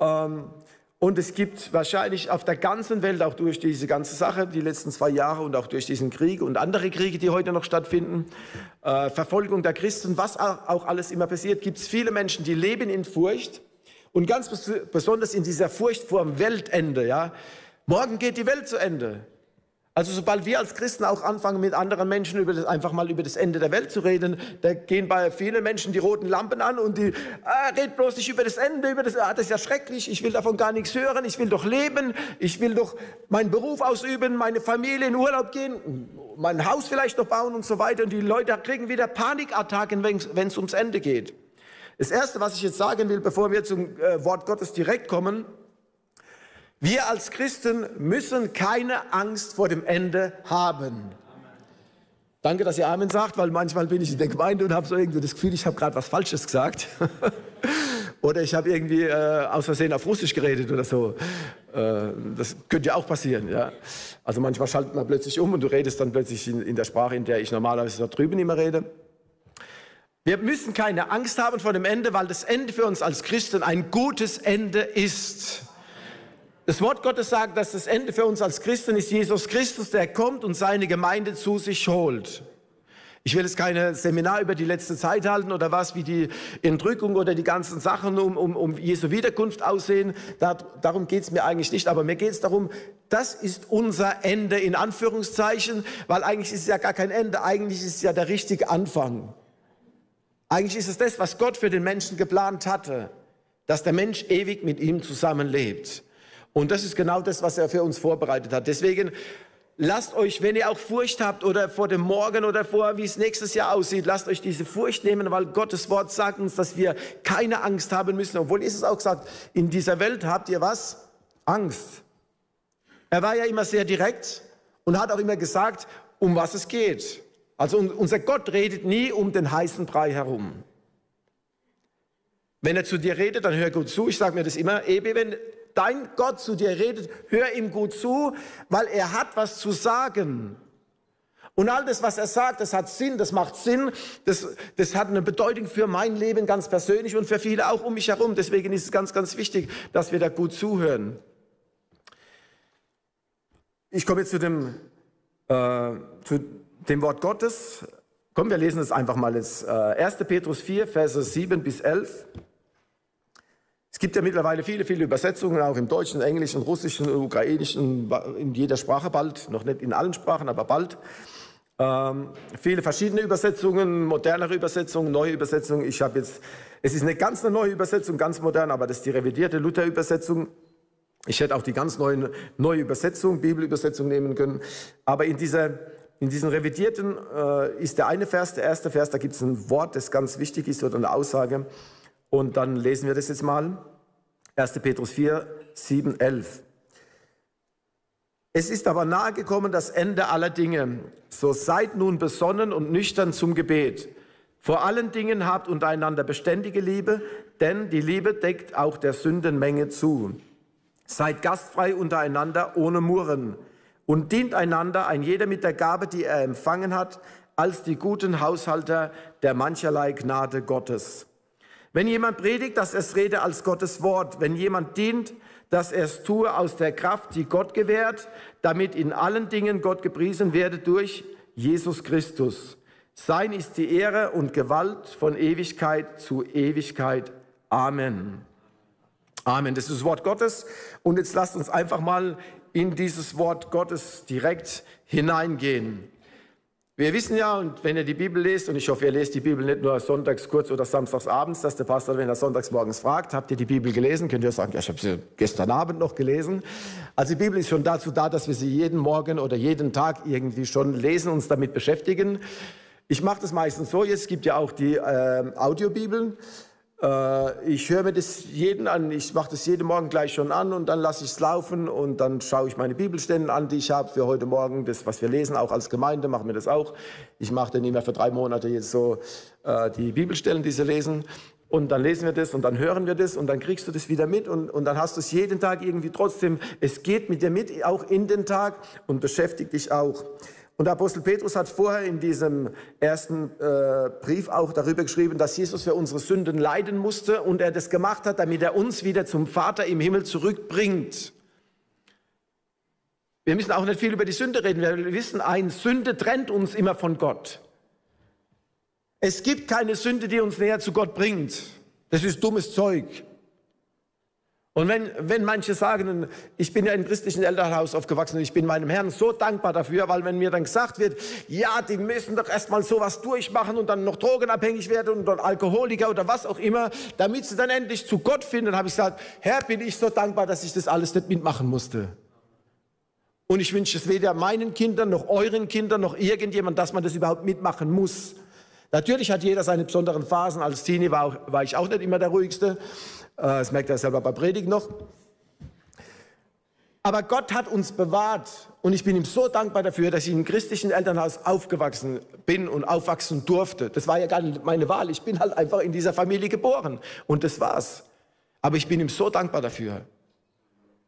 Ähm, und es gibt wahrscheinlich auf der ganzen Welt, auch durch diese ganze Sache, die letzten zwei Jahre und auch durch diesen Krieg und andere Kriege, die heute noch stattfinden, äh, Verfolgung der Christen, was auch alles immer passiert, gibt es viele Menschen, die leben in Furcht und ganz besonders in dieser Furcht vor dem Weltende. Ja? Morgen geht die Welt zu Ende. Also sobald wir als Christen auch anfangen, mit anderen Menschen über das, einfach mal über das Ende der Welt zu reden, da gehen bei vielen Menschen die roten Lampen an und die, ah, red bloß nicht über das Ende, über das, ah, das ist ja schrecklich, ich will davon gar nichts hören, ich will doch leben, ich will doch meinen Beruf ausüben, meine Familie in Urlaub gehen, mein Haus vielleicht noch bauen und so weiter. Und die Leute kriegen wieder Panikattacken, wenn es ums Ende geht. Das Erste, was ich jetzt sagen will, bevor wir zum äh, Wort Gottes direkt kommen, wir als Christen müssen keine Angst vor dem Ende haben. Danke, dass ihr Amen sagt, weil manchmal bin ich in der Gemeinde und habe so irgendwie das Gefühl, ich habe gerade was Falsches gesagt. oder ich habe irgendwie äh, aus Versehen auf Russisch geredet oder so. Äh, das könnte ja auch passieren. Ja? Also manchmal schaltet man plötzlich um und du redest dann plötzlich in, in der Sprache, in der ich normalerweise da drüben immer rede. Wir müssen keine Angst haben vor dem Ende, weil das Ende für uns als Christen ein gutes Ende ist. Das Wort Gottes sagt, dass das Ende für uns als Christen ist Jesus Christus, der kommt und seine Gemeinde zu sich holt. Ich will jetzt keine Seminar über die letzte Zeit halten oder was, wie die Entrückung oder die ganzen Sachen um, um, um Jesu Wiederkunft aussehen. Da, darum geht es mir eigentlich nicht. Aber mir geht es darum, das ist unser Ende in Anführungszeichen, weil eigentlich ist es ja gar kein Ende, eigentlich ist es ja der richtige Anfang. Eigentlich ist es das, was Gott für den Menschen geplant hatte, dass der Mensch ewig mit ihm zusammenlebt. Und das ist genau das, was er für uns vorbereitet hat. Deswegen lasst euch, wenn ihr auch Furcht habt oder vor dem Morgen oder vor, wie es nächstes Jahr aussieht, lasst euch diese Furcht nehmen, weil Gottes Wort sagt uns, dass wir keine Angst haben müssen. Obwohl ist es auch gesagt, in dieser Welt habt ihr was? Angst. Er war ja immer sehr direkt und hat auch immer gesagt, um was es geht. Also unser Gott redet nie um den heißen Brei herum. Wenn er zu dir redet, dann hör gut zu. Ich sage mir das immer, Ebi, wenn dein Gott zu dir redet, hör ihm gut zu, weil er hat was zu sagen. Und all das, was er sagt, das hat Sinn, das macht Sinn, das, das hat eine Bedeutung für mein Leben ganz persönlich und für viele auch um mich herum. Deswegen ist es ganz, ganz wichtig, dass wir da gut zuhören. Ich komme jetzt zu dem, äh, zu dem Wort Gottes. Komm, wir lesen es einfach mal jetzt. Äh, 1. Petrus 4, Verse 7 bis 11. Es gibt ja mittlerweile viele, viele Übersetzungen, auch im Deutschen, Englischen, Russischen, Ukrainischen, in jeder Sprache bald, noch nicht in allen Sprachen, aber bald. Ähm, viele verschiedene Übersetzungen, modernere Übersetzungen, neue Übersetzungen. Ich habe jetzt, es ist eine ganz eine neue Übersetzung, ganz modern, aber das ist die revidierte Luther-Übersetzung. Ich hätte auch die ganz neue, neue Übersetzung, Bibelübersetzung nehmen können. Aber in, dieser, in diesen revidierten äh, ist der eine Vers, der erste Vers, da gibt es ein Wort, das ganz wichtig ist oder eine Aussage. Und dann lesen wir das jetzt mal. 1. Petrus 4, 7, 11. Es ist aber nahegekommen das Ende aller Dinge. So seid nun besonnen und nüchtern zum Gebet. Vor allen Dingen habt untereinander beständige Liebe, denn die Liebe deckt auch der Sündenmenge zu. Seid gastfrei untereinander ohne Murren und dient einander, ein jeder mit der Gabe, die er empfangen hat, als die guten Haushalter der mancherlei Gnade Gottes. Wenn jemand predigt, dass es rede als Gottes Wort. Wenn jemand dient, dass er es tue aus der Kraft, die Gott gewährt, damit in allen Dingen Gott gepriesen werde durch Jesus Christus. Sein ist die Ehre und Gewalt von Ewigkeit zu Ewigkeit. Amen. Amen. Das ist das Wort Gottes. Und jetzt lasst uns einfach mal in dieses Wort Gottes direkt hineingehen. Wir wissen ja, und wenn ihr die Bibel lest, und ich hoffe, ihr lest die Bibel nicht nur sonntags kurz oder samstags abends, dass der Pastor, wenn er sonntags morgens fragt, habt ihr die Bibel gelesen? Könnt ihr sagen, ja, ich habe sie gestern Abend noch gelesen. Also die Bibel ist schon dazu da, dass wir sie jeden Morgen oder jeden Tag irgendwie schon lesen, uns damit beschäftigen. Ich mache das meistens so, jetzt gibt ja auch die äh, Audiobibeln. Äh, ich höre mir das jeden an, ich mache das jeden Morgen gleich schon an und dann lasse ich es laufen und dann schaue ich meine Bibelstellen an, die ich habe für heute Morgen, das, was wir lesen, auch als Gemeinde machen wir das auch. Ich mache dann immer für drei Monate jetzt so äh, die Bibelstellen, die sie lesen und dann lesen wir das und dann hören wir das und dann kriegst du das wieder mit und, und dann hast du es jeden Tag irgendwie trotzdem, es geht mit dir mit, auch in den Tag und beschäftigt dich auch. Und Apostel Petrus hat vorher in diesem ersten äh, Brief auch darüber geschrieben, dass Jesus für unsere Sünden leiden musste und er das gemacht hat, damit er uns wieder zum Vater im Himmel zurückbringt. Wir müssen auch nicht viel über die Sünde reden. Wir wissen, ein Sünde trennt uns immer von Gott. Es gibt keine Sünde, die uns näher zu Gott bringt. Das ist dummes Zeug. Und wenn, wenn manche sagen, ich bin ja im christlichen Elternhaus aufgewachsen und ich bin meinem Herrn so dankbar dafür, weil wenn mir dann gesagt wird, ja, die müssen doch erstmal sowas durchmachen und dann noch drogenabhängig werden und dann Alkoholiker oder was auch immer, damit sie dann endlich zu Gott finden, habe ich gesagt, Herr, bin ich so dankbar, dass ich das alles nicht mitmachen musste. Und ich wünsche es weder meinen Kindern noch euren Kindern noch irgendjemand, dass man das überhaupt mitmachen muss. Natürlich hat jeder seine besonderen Phasen. Als Teenie war, auch, war ich auch nicht immer der ruhigste. Äh, das merkt er selber bei Predigt noch. Aber Gott hat uns bewahrt und ich bin ihm so dankbar dafür, dass ich im christlichen Elternhaus aufgewachsen bin und aufwachsen durfte. Das war ja gar nicht meine Wahl. Ich bin halt einfach in dieser Familie geboren und das war's. Aber ich bin ihm so dankbar dafür,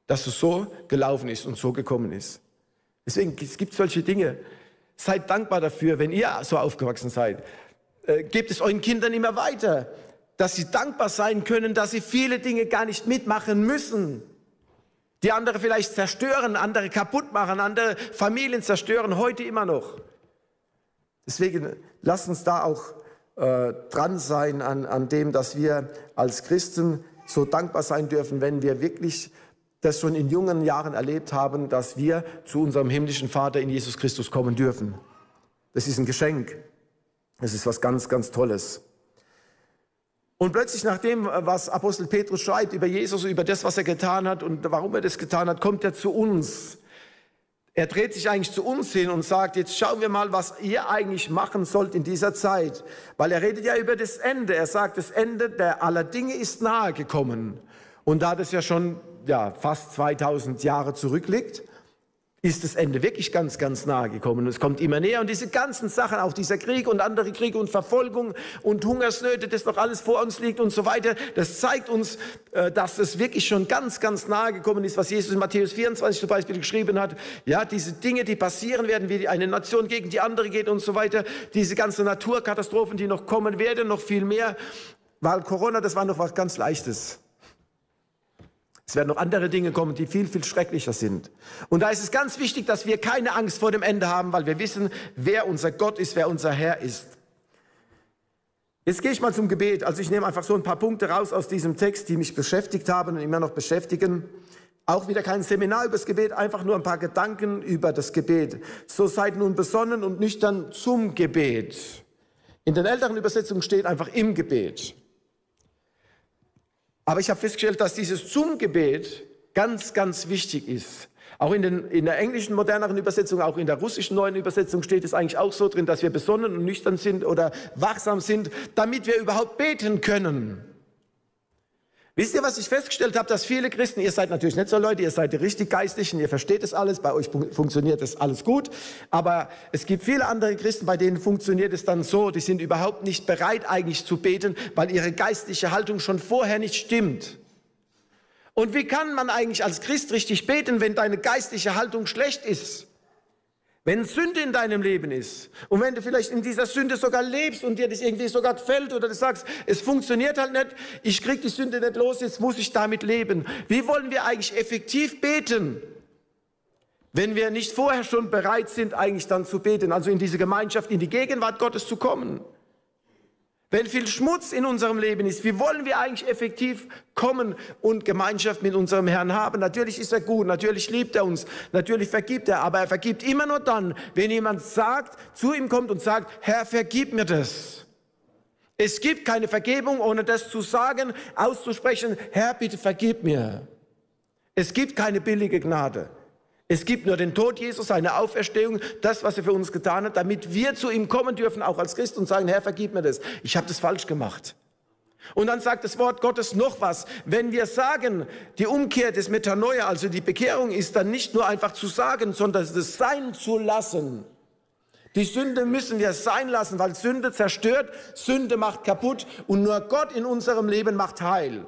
dass es so gelaufen ist und so gekommen ist. Deswegen es gibt solche Dinge. Seid dankbar dafür, wenn ihr so aufgewachsen seid. Äh, gebt es euren Kindern immer weiter dass sie dankbar sein können, dass sie viele Dinge gar nicht mitmachen müssen, die andere vielleicht zerstören, andere kaputt machen, andere Familien zerstören, heute immer noch. Deswegen lasst uns da auch äh, dran sein an, an dem, dass wir als Christen so dankbar sein dürfen, wenn wir wirklich das schon in jungen Jahren erlebt haben, dass wir zu unserem himmlischen Vater in Jesus Christus kommen dürfen. Das ist ein Geschenk. Das ist was ganz, ganz Tolles. Und plötzlich nach dem, was Apostel Petrus schreibt über Jesus, über das, was er getan hat und warum er das getan hat, kommt er zu uns. Er dreht sich eigentlich zu uns hin und sagt, jetzt schauen wir mal, was ihr eigentlich machen sollt in dieser Zeit. Weil er redet ja über das Ende. Er sagt, das Ende der aller Dinge ist nahe gekommen. Und da das ja schon ja, fast 2000 Jahre zurückliegt, ist das Ende wirklich ganz, ganz nahe gekommen. Es kommt immer näher. Und diese ganzen Sachen, auch dieser Krieg und andere Kriege und Verfolgung und Hungersnöte, das noch alles vor uns liegt und so weiter, das zeigt uns, äh, dass es wirklich schon ganz, ganz nahe gekommen ist, was Jesus in Matthäus 24 zum Beispiel geschrieben hat. Ja, diese Dinge, die passieren werden, wie eine Nation gegen die andere geht und so weiter. Diese ganzen Naturkatastrophen, die noch kommen werden, noch viel mehr. Weil Corona, das war noch was ganz Leichtes. Es werden noch andere Dinge kommen, die viel, viel schrecklicher sind. Und da ist es ganz wichtig, dass wir keine Angst vor dem Ende haben, weil wir wissen, wer unser Gott ist, wer unser Herr ist. Jetzt gehe ich mal zum Gebet. Also ich nehme einfach so ein paar Punkte raus aus diesem Text, die mich beschäftigt haben und immer noch beschäftigen. Auch wieder kein Seminar über das Gebet, einfach nur ein paar Gedanken über das Gebet. So seid nun besonnen und nüchtern zum Gebet. In den älteren Übersetzungen steht einfach im Gebet. Aber ich habe festgestellt, dass dieses zum Gebet ganz, ganz wichtig ist. Auch in, den, in der englischen moderneren Übersetzung, auch in der russischen neuen Übersetzung steht es eigentlich auch so drin, dass wir besonnen und nüchtern sind oder wachsam sind, damit wir überhaupt beten können. Wisst ihr, was ich festgestellt habe, dass viele Christen, ihr seid natürlich nicht so Leute, ihr seid die richtig Geistlichen, ihr versteht es alles, bei euch funktioniert das alles gut, aber es gibt viele andere Christen, bei denen funktioniert es dann so, die sind überhaupt nicht bereit eigentlich zu beten, weil ihre geistliche Haltung schon vorher nicht stimmt. Und wie kann man eigentlich als Christ richtig beten, wenn deine geistliche Haltung schlecht ist? Wenn Sünde in deinem Leben ist und wenn du vielleicht in dieser Sünde sogar lebst und dir das irgendwie sogar gefällt oder du sagst, es funktioniert halt nicht, ich krieg die Sünde nicht los, jetzt muss ich damit leben. Wie wollen wir eigentlich effektiv beten, wenn wir nicht vorher schon bereit sind, eigentlich dann zu beten, also in diese Gemeinschaft, in die Gegenwart Gottes zu kommen? Wenn viel Schmutz in unserem Leben ist, wie wollen wir eigentlich effektiv kommen und Gemeinschaft mit unserem Herrn haben? Natürlich ist er gut, natürlich liebt er uns, natürlich vergibt er, aber er vergibt immer nur dann, wenn jemand sagt, zu ihm kommt und sagt, Herr, vergib mir das. Es gibt keine Vergebung, ohne das zu sagen, auszusprechen, Herr, bitte vergib mir. Es gibt keine billige Gnade. Es gibt nur den Tod Jesus, seine Auferstehung, das, was er für uns getan hat, damit wir zu ihm kommen dürfen, auch als Christ, und sagen, Herr, vergib mir das. Ich habe das falsch gemacht. Und dann sagt das Wort Gottes noch was. Wenn wir sagen, die Umkehr des Metanoia, also die Bekehrung, ist dann nicht nur einfach zu sagen, sondern es sein zu lassen. Die Sünde müssen wir sein lassen, weil Sünde zerstört, Sünde macht kaputt und nur Gott in unserem Leben macht heil.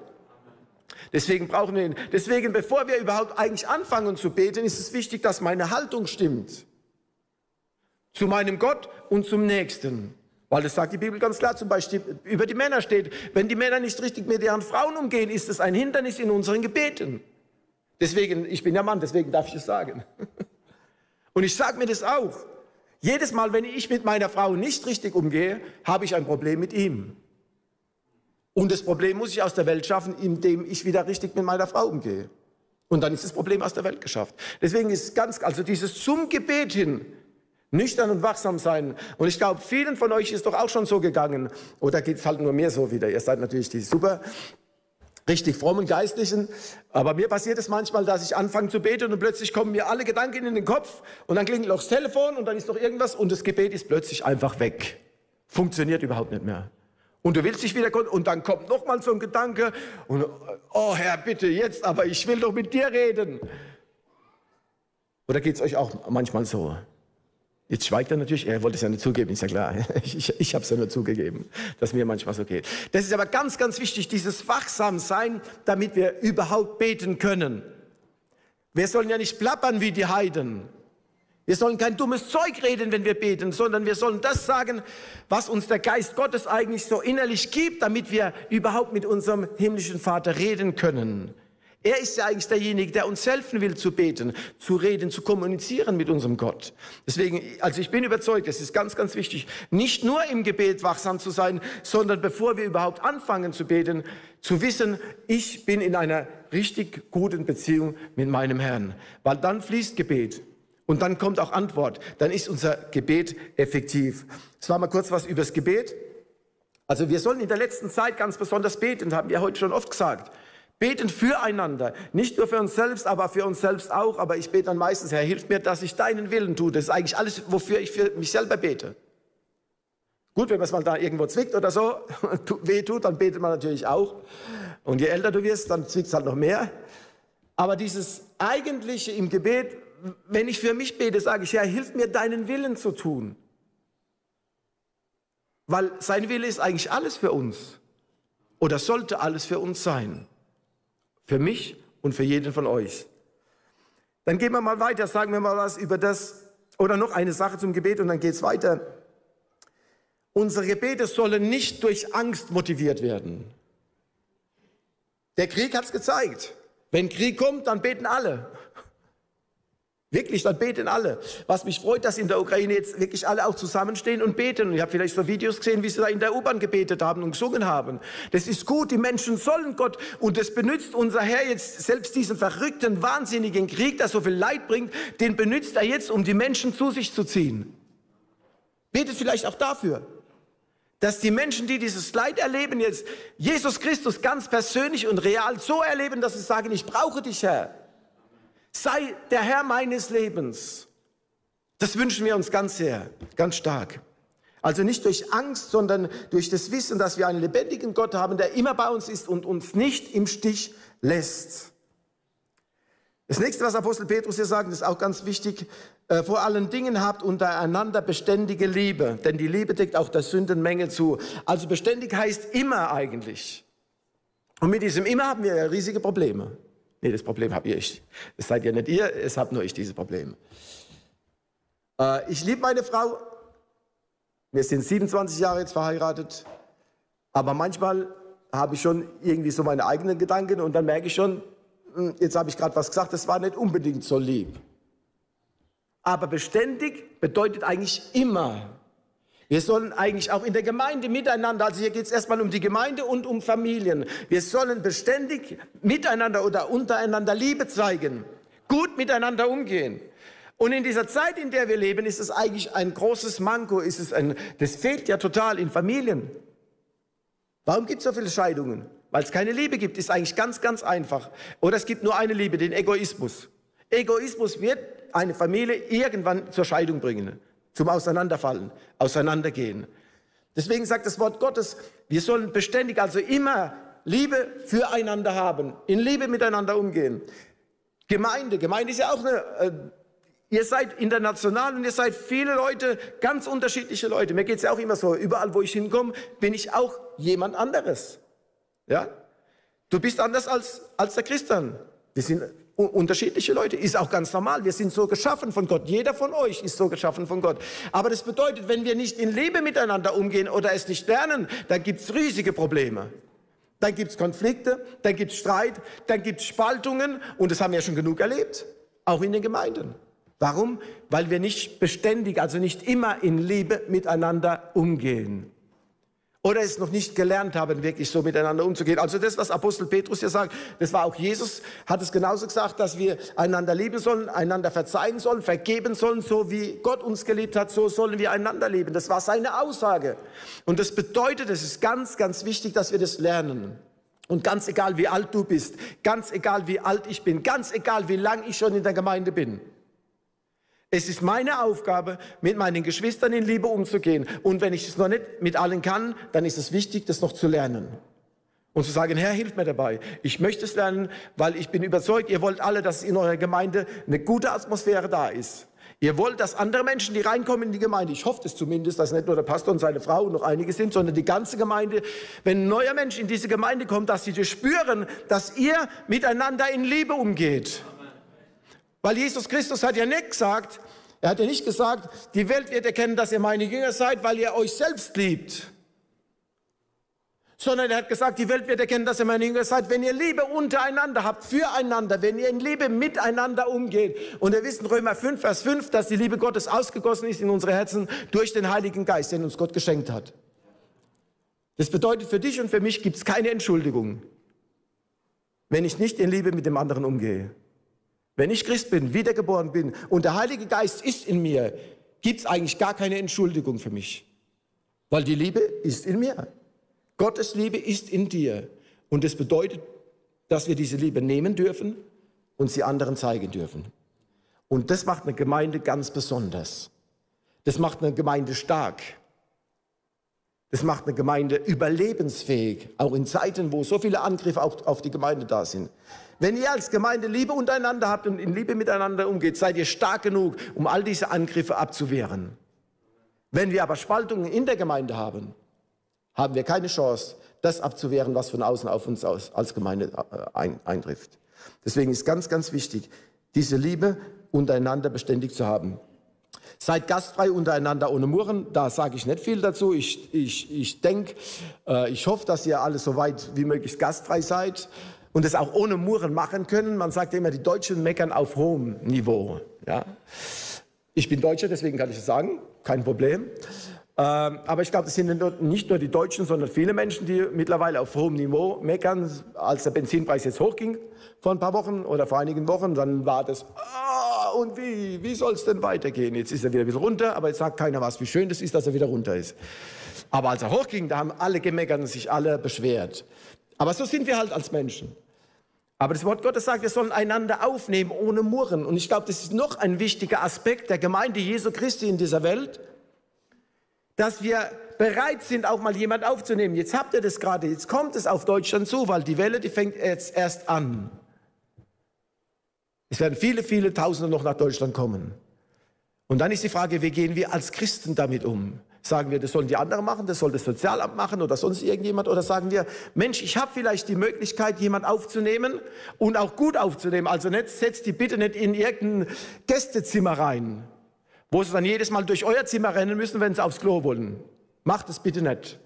Deswegen brauchen wir ihn. Deswegen, bevor wir überhaupt eigentlich anfangen zu beten, ist es wichtig, dass meine Haltung stimmt. Zu meinem Gott und zum Nächsten. Weil das sagt die Bibel ganz klar, zum Beispiel über die Männer steht, wenn die Männer nicht richtig mit ihren Frauen umgehen, ist es ein Hindernis in unseren Gebeten. Deswegen, ich bin ja Mann, deswegen darf ich es sagen. Und ich sage mir das auch. Jedes Mal, wenn ich mit meiner Frau nicht richtig umgehe, habe ich ein Problem mit ihm. Und das Problem muss ich aus der Welt schaffen, indem ich wieder richtig mit meiner Frau umgehe. Und dann ist das Problem aus der Welt geschafft. Deswegen ist ganz, also dieses zum Gebet hin, nüchtern und wachsam sein. Und ich glaube, vielen von euch ist doch auch schon so gegangen. Oder geht es halt nur mir so wieder? Ihr seid natürlich die super, richtig frommen Geistlichen. Aber mir passiert es manchmal, dass ich anfange zu beten und plötzlich kommen mir alle Gedanken in den Kopf und dann klingelt auch das Telefon und dann ist noch irgendwas und das Gebet ist plötzlich einfach weg. Funktioniert überhaupt nicht mehr. Und du willst dich wieder, und dann kommt noch mal so ein Gedanke, und, oh Herr, bitte jetzt, aber ich will doch mit dir reden. Oder geht es euch auch manchmal so? Jetzt schweigt er natürlich, er wollte es ja nicht zugeben, ist ja klar. Ich, ich habe es ja nur zugegeben, dass mir manchmal so geht. Das ist aber ganz, ganz wichtig, dieses Wachsamsein, damit wir überhaupt beten können. Wir sollen ja nicht plappern wie die Heiden. Wir sollen kein dummes Zeug reden, wenn wir beten, sondern wir sollen das sagen, was uns der Geist Gottes eigentlich so innerlich gibt, damit wir überhaupt mit unserem himmlischen Vater reden können. Er ist ja eigentlich derjenige, der uns helfen will zu beten, zu reden, zu kommunizieren mit unserem Gott. Deswegen, also ich bin überzeugt, es ist ganz, ganz wichtig, nicht nur im Gebet wachsam zu sein, sondern bevor wir überhaupt anfangen zu beten, zu wissen, ich bin in einer richtig guten Beziehung mit meinem Herrn. Weil dann fließt Gebet. Und dann kommt auch Antwort. Dann ist unser Gebet effektiv. Das war mal kurz was übers Gebet. Also wir sollen in der letzten Zeit ganz besonders beten, haben wir heute schon oft gesagt. Beten füreinander, nicht nur für uns selbst, aber für uns selbst auch. Aber ich bete dann meistens, Herr, hilf mir, dass ich deinen Willen tue. Das ist eigentlich alles, wofür ich für mich selber bete. Gut, wenn man es mal da irgendwo zwickt oder so, weh tut, dann betet man natürlich auch. Und je älter du wirst, dann zwickt es halt noch mehr. Aber dieses Eigentliche im Gebet wenn ich für mich bete, sage ich, Herr, hilf mir, deinen Willen zu tun. Weil sein Wille ist eigentlich alles für uns. Oder sollte alles für uns sein. Für mich und für jeden von euch. Dann gehen wir mal weiter, sagen wir mal was über das. Oder noch eine Sache zum Gebet und dann geht es weiter. Unsere Gebete sollen nicht durch Angst motiviert werden. Der Krieg hat es gezeigt. Wenn Krieg kommt, dann beten alle. Wirklich, dann beten alle. Was mich freut, dass in der Ukraine jetzt wirklich alle auch zusammenstehen und beten. Und ich habe vielleicht so Videos gesehen, wie sie da in der U-Bahn gebetet haben und gesungen haben. Das ist gut, die Menschen sollen Gott. Und das benutzt unser Herr jetzt, selbst diesen verrückten, wahnsinnigen Krieg, der so viel Leid bringt, den benutzt er jetzt, um die Menschen zu sich zu ziehen. Betet vielleicht auch dafür. dass die Menschen, die dieses Leid erleben, jetzt Jesus Christus ganz persönlich und real so erleben, dass sie sagen, ich brauche dich, Herr. Sei der Herr meines Lebens. Das wünschen wir uns ganz sehr, ganz stark. Also nicht durch Angst, sondern durch das Wissen, dass wir einen lebendigen Gott haben, der immer bei uns ist und uns nicht im Stich lässt. Das nächste, was Apostel Petrus hier sagt, ist auch ganz wichtig. Äh, vor allen Dingen habt untereinander beständige Liebe, denn die Liebe deckt auch der Sündenmenge zu. Also beständig heißt immer eigentlich. Und mit diesem immer haben wir ja riesige Probleme. Nee, das Problem habe ich. Das seid ja nicht ihr, es habt nur ich diese Probleme. Äh, ich liebe meine Frau. Wir sind 27 Jahre jetzt verheiratet. Aber manchmal habe ich schon irgendwie so meine eigenen Gedanken und dann merke ich schon, hm, jetzt habe ich gerade was gesagt, das war nicht unbedingt so lieb. Aber beständig bedeutet eigentlich immer. Wir sollen eigentlich auch in der Gemeinde miteinander, also hier geht es erstmal um die Gemeinde und um Familien. Wir sollen beständig miteinander oder untereinander Liebe zeigen, gut miteinander umgehen. Und in dieser Zeit, in der wir leben, ist es eigentlich ein großes Manko, ist es ein, das fehlt ja total in Familien. Warum gibt es so viele Scheidungen? Weil es keine Liebe gibt, ist eigentlich ganz, ganz einfach. Oder es gibt nur eine Liebe, den Egoismus. Egoismus wird eine Familie irgendwann zur Scheidung bringen, zum Auseinanderfallen, Auseinandergehen. Deswegen sagt das Wort Gottes, wir sollen beständig, also immer Liebe füreinander haben, in Liebe miteinander umgehen. Gemeinde, Gemeinde ist ja auch eine, äh, ihr seid international und ihr seid viele Leute, ganz unterschiedliche Leute. Mir geht es ja auch immer so, überall wo ich hinkomme, bin ich auch jemand anderes. Ja? Du bist anders als, als der Christian. Wir sind unterschiedliche Leute, ist auch ganz normal. Wir sind so geschaffen von Gott. Jeder von euch ist so geschaffen von Gott. Aber das bedeutet, wenn wir nicht in Liebe miteinander umgehen oder es nicht lernen, dann gibt es riesige Probleme. Dann gibt es Konflikte, dann gibt es Streit, dann gibt es Spaltungen und das haben wir schon genug erlebt, auch in den Gemeinden. Warum? Weil wir nicht beständig, also nicht immer in Liebe miteinander umgehen oder es noch nicht gelernt haben, wirklich so miteinander umzugehen. Also das, was Apostel Petrus hier sagt, das war auch Jesus, hat es genauso gesagt, dass wir einander lieben sollen, einander verzeihen sollen, vergeben sollen, so wie Gott uns geliebt hat, so sollen wir einander lieben. Das war seine Aussage. Und das bedeutet, es ist ganz, ganz wichtig, dass wir das lernen. Und ganz egal, wie alt du bist, ganz egal, wie alt ich bin, ganz egal, wie lang ich schon in der Gemeinde bin, es ist meine Aufgabe, mit meinen Geschwistern in Liebe umzugehen. Und wenn ich es noch nicht mit allen kann, dann ist es wichtig, das noch zu lernen. Und zu sagen, Herr, hilf mir dabei. Ich möchte es lernen, weil ich bin überzeugt, ihr wollt alle, dass in eurer Gemeinde eine gute Atmosphäre da ist. Ihr wollt, dass andere Menschen, die reinkommen in die Gemeinde, ich hoffe es zumindest, dass nicht nur der Pastor und seine Frau und noch einige sind, sondern die ganze Gemeinde, wenn ein neuer Mensch in diese Gemeinde kommt, dass sie spüren, dass ihr miteinander in Liebe umgeht. Weil Jesus Christus hat ja nicht gesagt, er hat ja nicht gesagt, die Welt wird erkennen, dass ihr meine Jünger seid, weil ihr euch selbst liebt. Sondern er hat gesagt, die Welt wird erkennen, dass ihr meine Jünger seid, wenn ihr Liebe untereinander habt, füreinander, wenn ihr in Liebe miteinander umgeht. Und wir wissen Römer 5, Vers 5, dass die Liebe Gottes ausgegossen ist in unsere Herzen durch den Heiligen Geist, den uns Gott geschenkt hat. Das bedeutet, für dich und für mich gibt es keine Entschuldigung, wenn ich nicht in Liebe mit dem anderen umgehe. Wenn ich Christ bin, wiedergeboren bin und der Heilige Geist ist in mir, gibt es eigentlich gar keine Entschuldigung für mich. Weil die Liebe ist in mir. Gottes Liebe ist in dir. Und das bedeutet, dass wir diese Liebe nehmen dürfen und sie anderen zeigen dürfen. Und das macht eine Gemeinde ganz besonders. Das macht eine Gemeinde stark. Das macht eine Gemeinde überlebensfähig, auch in Zeiten, wo so viele Angriffe auf, auf die Gemeinde da sind. Wenn ihr als Gemeinde Liebe untereinander habt und in Liebe miteinander umgeht, seid ihr stark genug, um all diese Angriffe abzuwehren. Wenn wir aber Spaltungen in der Gemeinde haben, haben wir keine Chance, das abzuwehren, was von außen auf uns als Gemeinde äh, eintrifft. Deswegen ist ganz, ganz wichtig, diese Liebe untereinander beständig zu haben. Seid gastfrei untereinander ohne Murren. Da sage ich nicht viel dazu. Ich, ich, ich denke, äh, ich hoffe, dass ihr alle so weit wie möglich gastfrei seid und es auch ohne Murren machen können. Man sagt immer, die Deutschen meckern auf hohem Niveau. Ja? Ich bin Deutscher, deswegen kann ich es sagen, kein Problem. Ähm, aber ich glaube, es sind nicht nur die Deutschen, sondern viele Menschen, die mittlerweile auf hohem Niveau meckern. Als der Benzinpreis jetzt hochging vor ein paar Wochen oder vor einigen Wochen, dann war das, ah, und wie, wie soll es denn weitergehen? Jetzt ist er wieder ein bisschen runter, aber jetzt sagt keiner was, wie schön das ist, dass er wieder runter ist. Aber als er hochging, da haben alle gemeckert und sich alle beschwert. Aber so sind wir halt als Menschen. Aber das Wort Gottes sagt, wir sollen einander aufnehmen ohne Murren. Und ich glaube, das ist noch ein wichtiger Aspekt der Gemeinde Jesu Christi in dieser Welt, dass wir bereit sind, auch mal jemand aufzunehmen. Jetzt habt ihr das gerade, jetzt kommt es auf Deutschland zu, weil die Welle, die fängt jetzt erst an. Es werden viele, viele Tausende noch nach Deutschland kommen. Und dann ist die Frage, wie gehen wir als Christen damit um? Sagen wir, das sollen die anderen machen, das soll das Sozialamt machen oder sonst irgendjemand? Oder sagen wir, Mensch, ich habe vielleicht die Möglichkeit, jemand aufzunehmen und auch gut aufzunehmen. Also nicht, setzt die bitte nicht in irgendein Gästezimmer rein, wo sie dann jedes Mal durch euer Zimmer rennen müssen, wenn sie aufs Klo wollen. Macht es bitte nicht.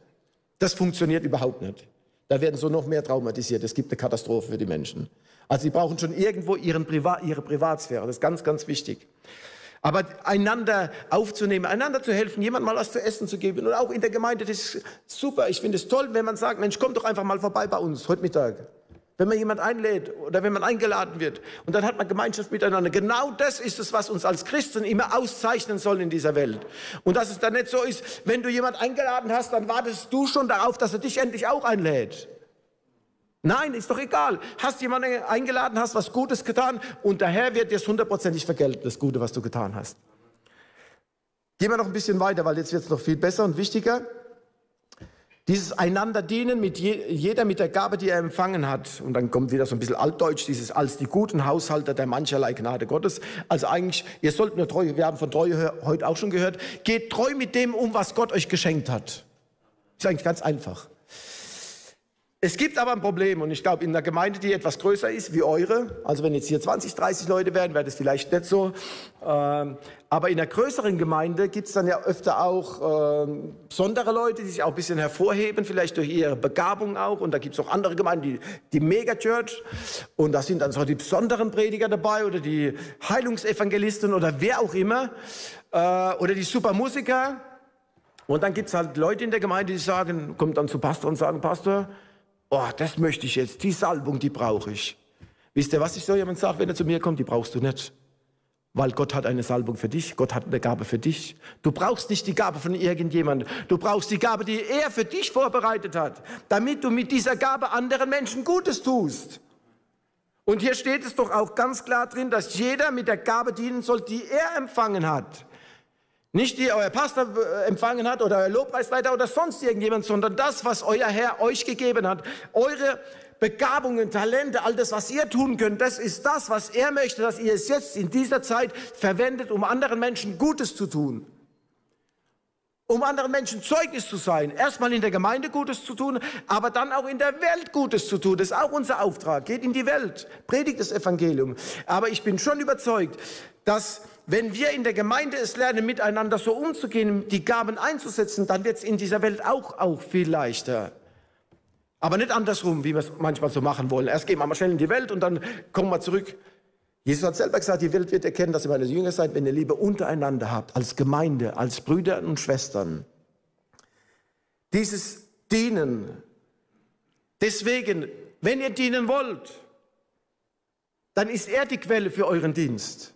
Das funktioniert überhaupt nicht. Da werden so noch mehr traumatisiert. Es gibt eine Katastrophe für die Menschen. Also sie brauchen schon irgendwo Priva ihre Privatsphäre. Das ist ganz, ganz wichtig. Aber einander aufzunehmen, einander zu helfen, jemand mal was zu essen zu geben und auch in der Gemeinde, das ist super. Ich finde es toll, wenn man sagt, Mensch, komm doch einfach mal vorbei bei uns heute Mittag. Wenn man jemand einlädt oder wenn man eingeladen wird und dann hat man Gemeinschaft miteinander. Genau das ist es, was uns als Christen immer auszeichnen soll in dieser Welt. Und dass es dann nicht so ist, wenn du jemand eingeladen hast, dann wartest du schon darauf, dass er dich endlich auch einlädt. Nein, ist doch egal. Hast jemanden eingeladen, hast was Gutes getan und der Herr wird dir es hundertprozentig vergelten, das Gute, was du getan hast. Gehen wir noch ein bisschen weiter, weil jetzt wird es noch viel besser und wichtiger. Dieses einander dienen mit je, jeder mit der Gabe, die er empfangen hat. Und dann kommt wieder so ein bisschen altdeutsch, dieses als die guten Haushalter der mancherlei Gnade Gottes. Also eigentlich, ihr sollt nur treu, wir haben von Treue heute auch schon gehört, geht treu mit dem um, was Gott euch geschenkt hat. Ist eigentlich ganz einfach. Es gibt aber ein Problem und ich glaube, in einer Gemeinde, die etwas größer ist wie eure, also wenn jetzt hier 20, 30 Leute wären, wäre das vielleicht nicht so. Ähm, aber in einer größeren Gemeinde gibt es dann ja öfter auch ähm, besondere Leute, die sich auch ein bisschen hervorheben, vielleicht durch ihre Begabung auch. Und da gibt es auch andere Gemeinden, die, die Megachurch. Und da sind dann so die besonderen Prediger dabei oder die Heilungsevangelisten oder wer auch immer. Äh, oder die Supermusiker. Und dann gibt es halt Leute in der Gemeinde, die sagen, kommt dann zu Pastor und sagen, Pastor, oh, das möchte ich jetzt, die Salbung, die brauche ich. Wisst ihr, was ich so jemand sage, wenn er zu mir kommt, die brauchst du nicht. Weil Gott hat eine Salbung für dich, Gott hat eine Gabe für dich. Du brauchst nicht die Gabe von irgendjemandem, du brauchst die Gabe, die er für dich vorbereitet hat, damit du mit dieser Gabe anderen Menschen Gutes tust. Und hier steht es doch auch ganz klar drin, dass jeder mit der Gabe dienen soll, die er empfangen hat. Nicht die euer Pastor äh, empfangen hat oder euer Lobpreisleiter oder sonst irgendjemand, sondern das, was euer Herr euch gegeben hat. Eure Begabungen, Talente, all das, was ihr tun könnt, das ist das, was er möchte, dass ihr es jetzt in dieser Zeit verwendet, um anderen Menschen Gutes zu tun. Um anderen Menschen Zeugnis zu sein. Erstmal in der Gemeinde Gutes zu tun, aber dann auch in der Welt Gutes zu tun. Das ist auch unser Auftrag. Geht in die Welt, predigt das Evangelium. Aber ich bin schon überzeugt, dass wenn wir in der Gemeinde es lernen, miteinander so umzugehen, die Gaben einzusetzen, dann wird es in dieser Welt auch, auch viel leichter. Aber nicht andersrum, wie wir es manchmal so machen wollen. Erst gehen wir mal schnell in die Welt und dann kommen wir zurück. Jesus hat selber gesagt, die Welt wird erkennen, dass ihr meine Jünger seid, wenn ihr Liebe untereinander habt, als Gemeinde, als Brüder und Schwestern. Dieses Dienen. Deswegen, wenn ihr dienen wollt, dann ist er die Quelle für euren Dienst.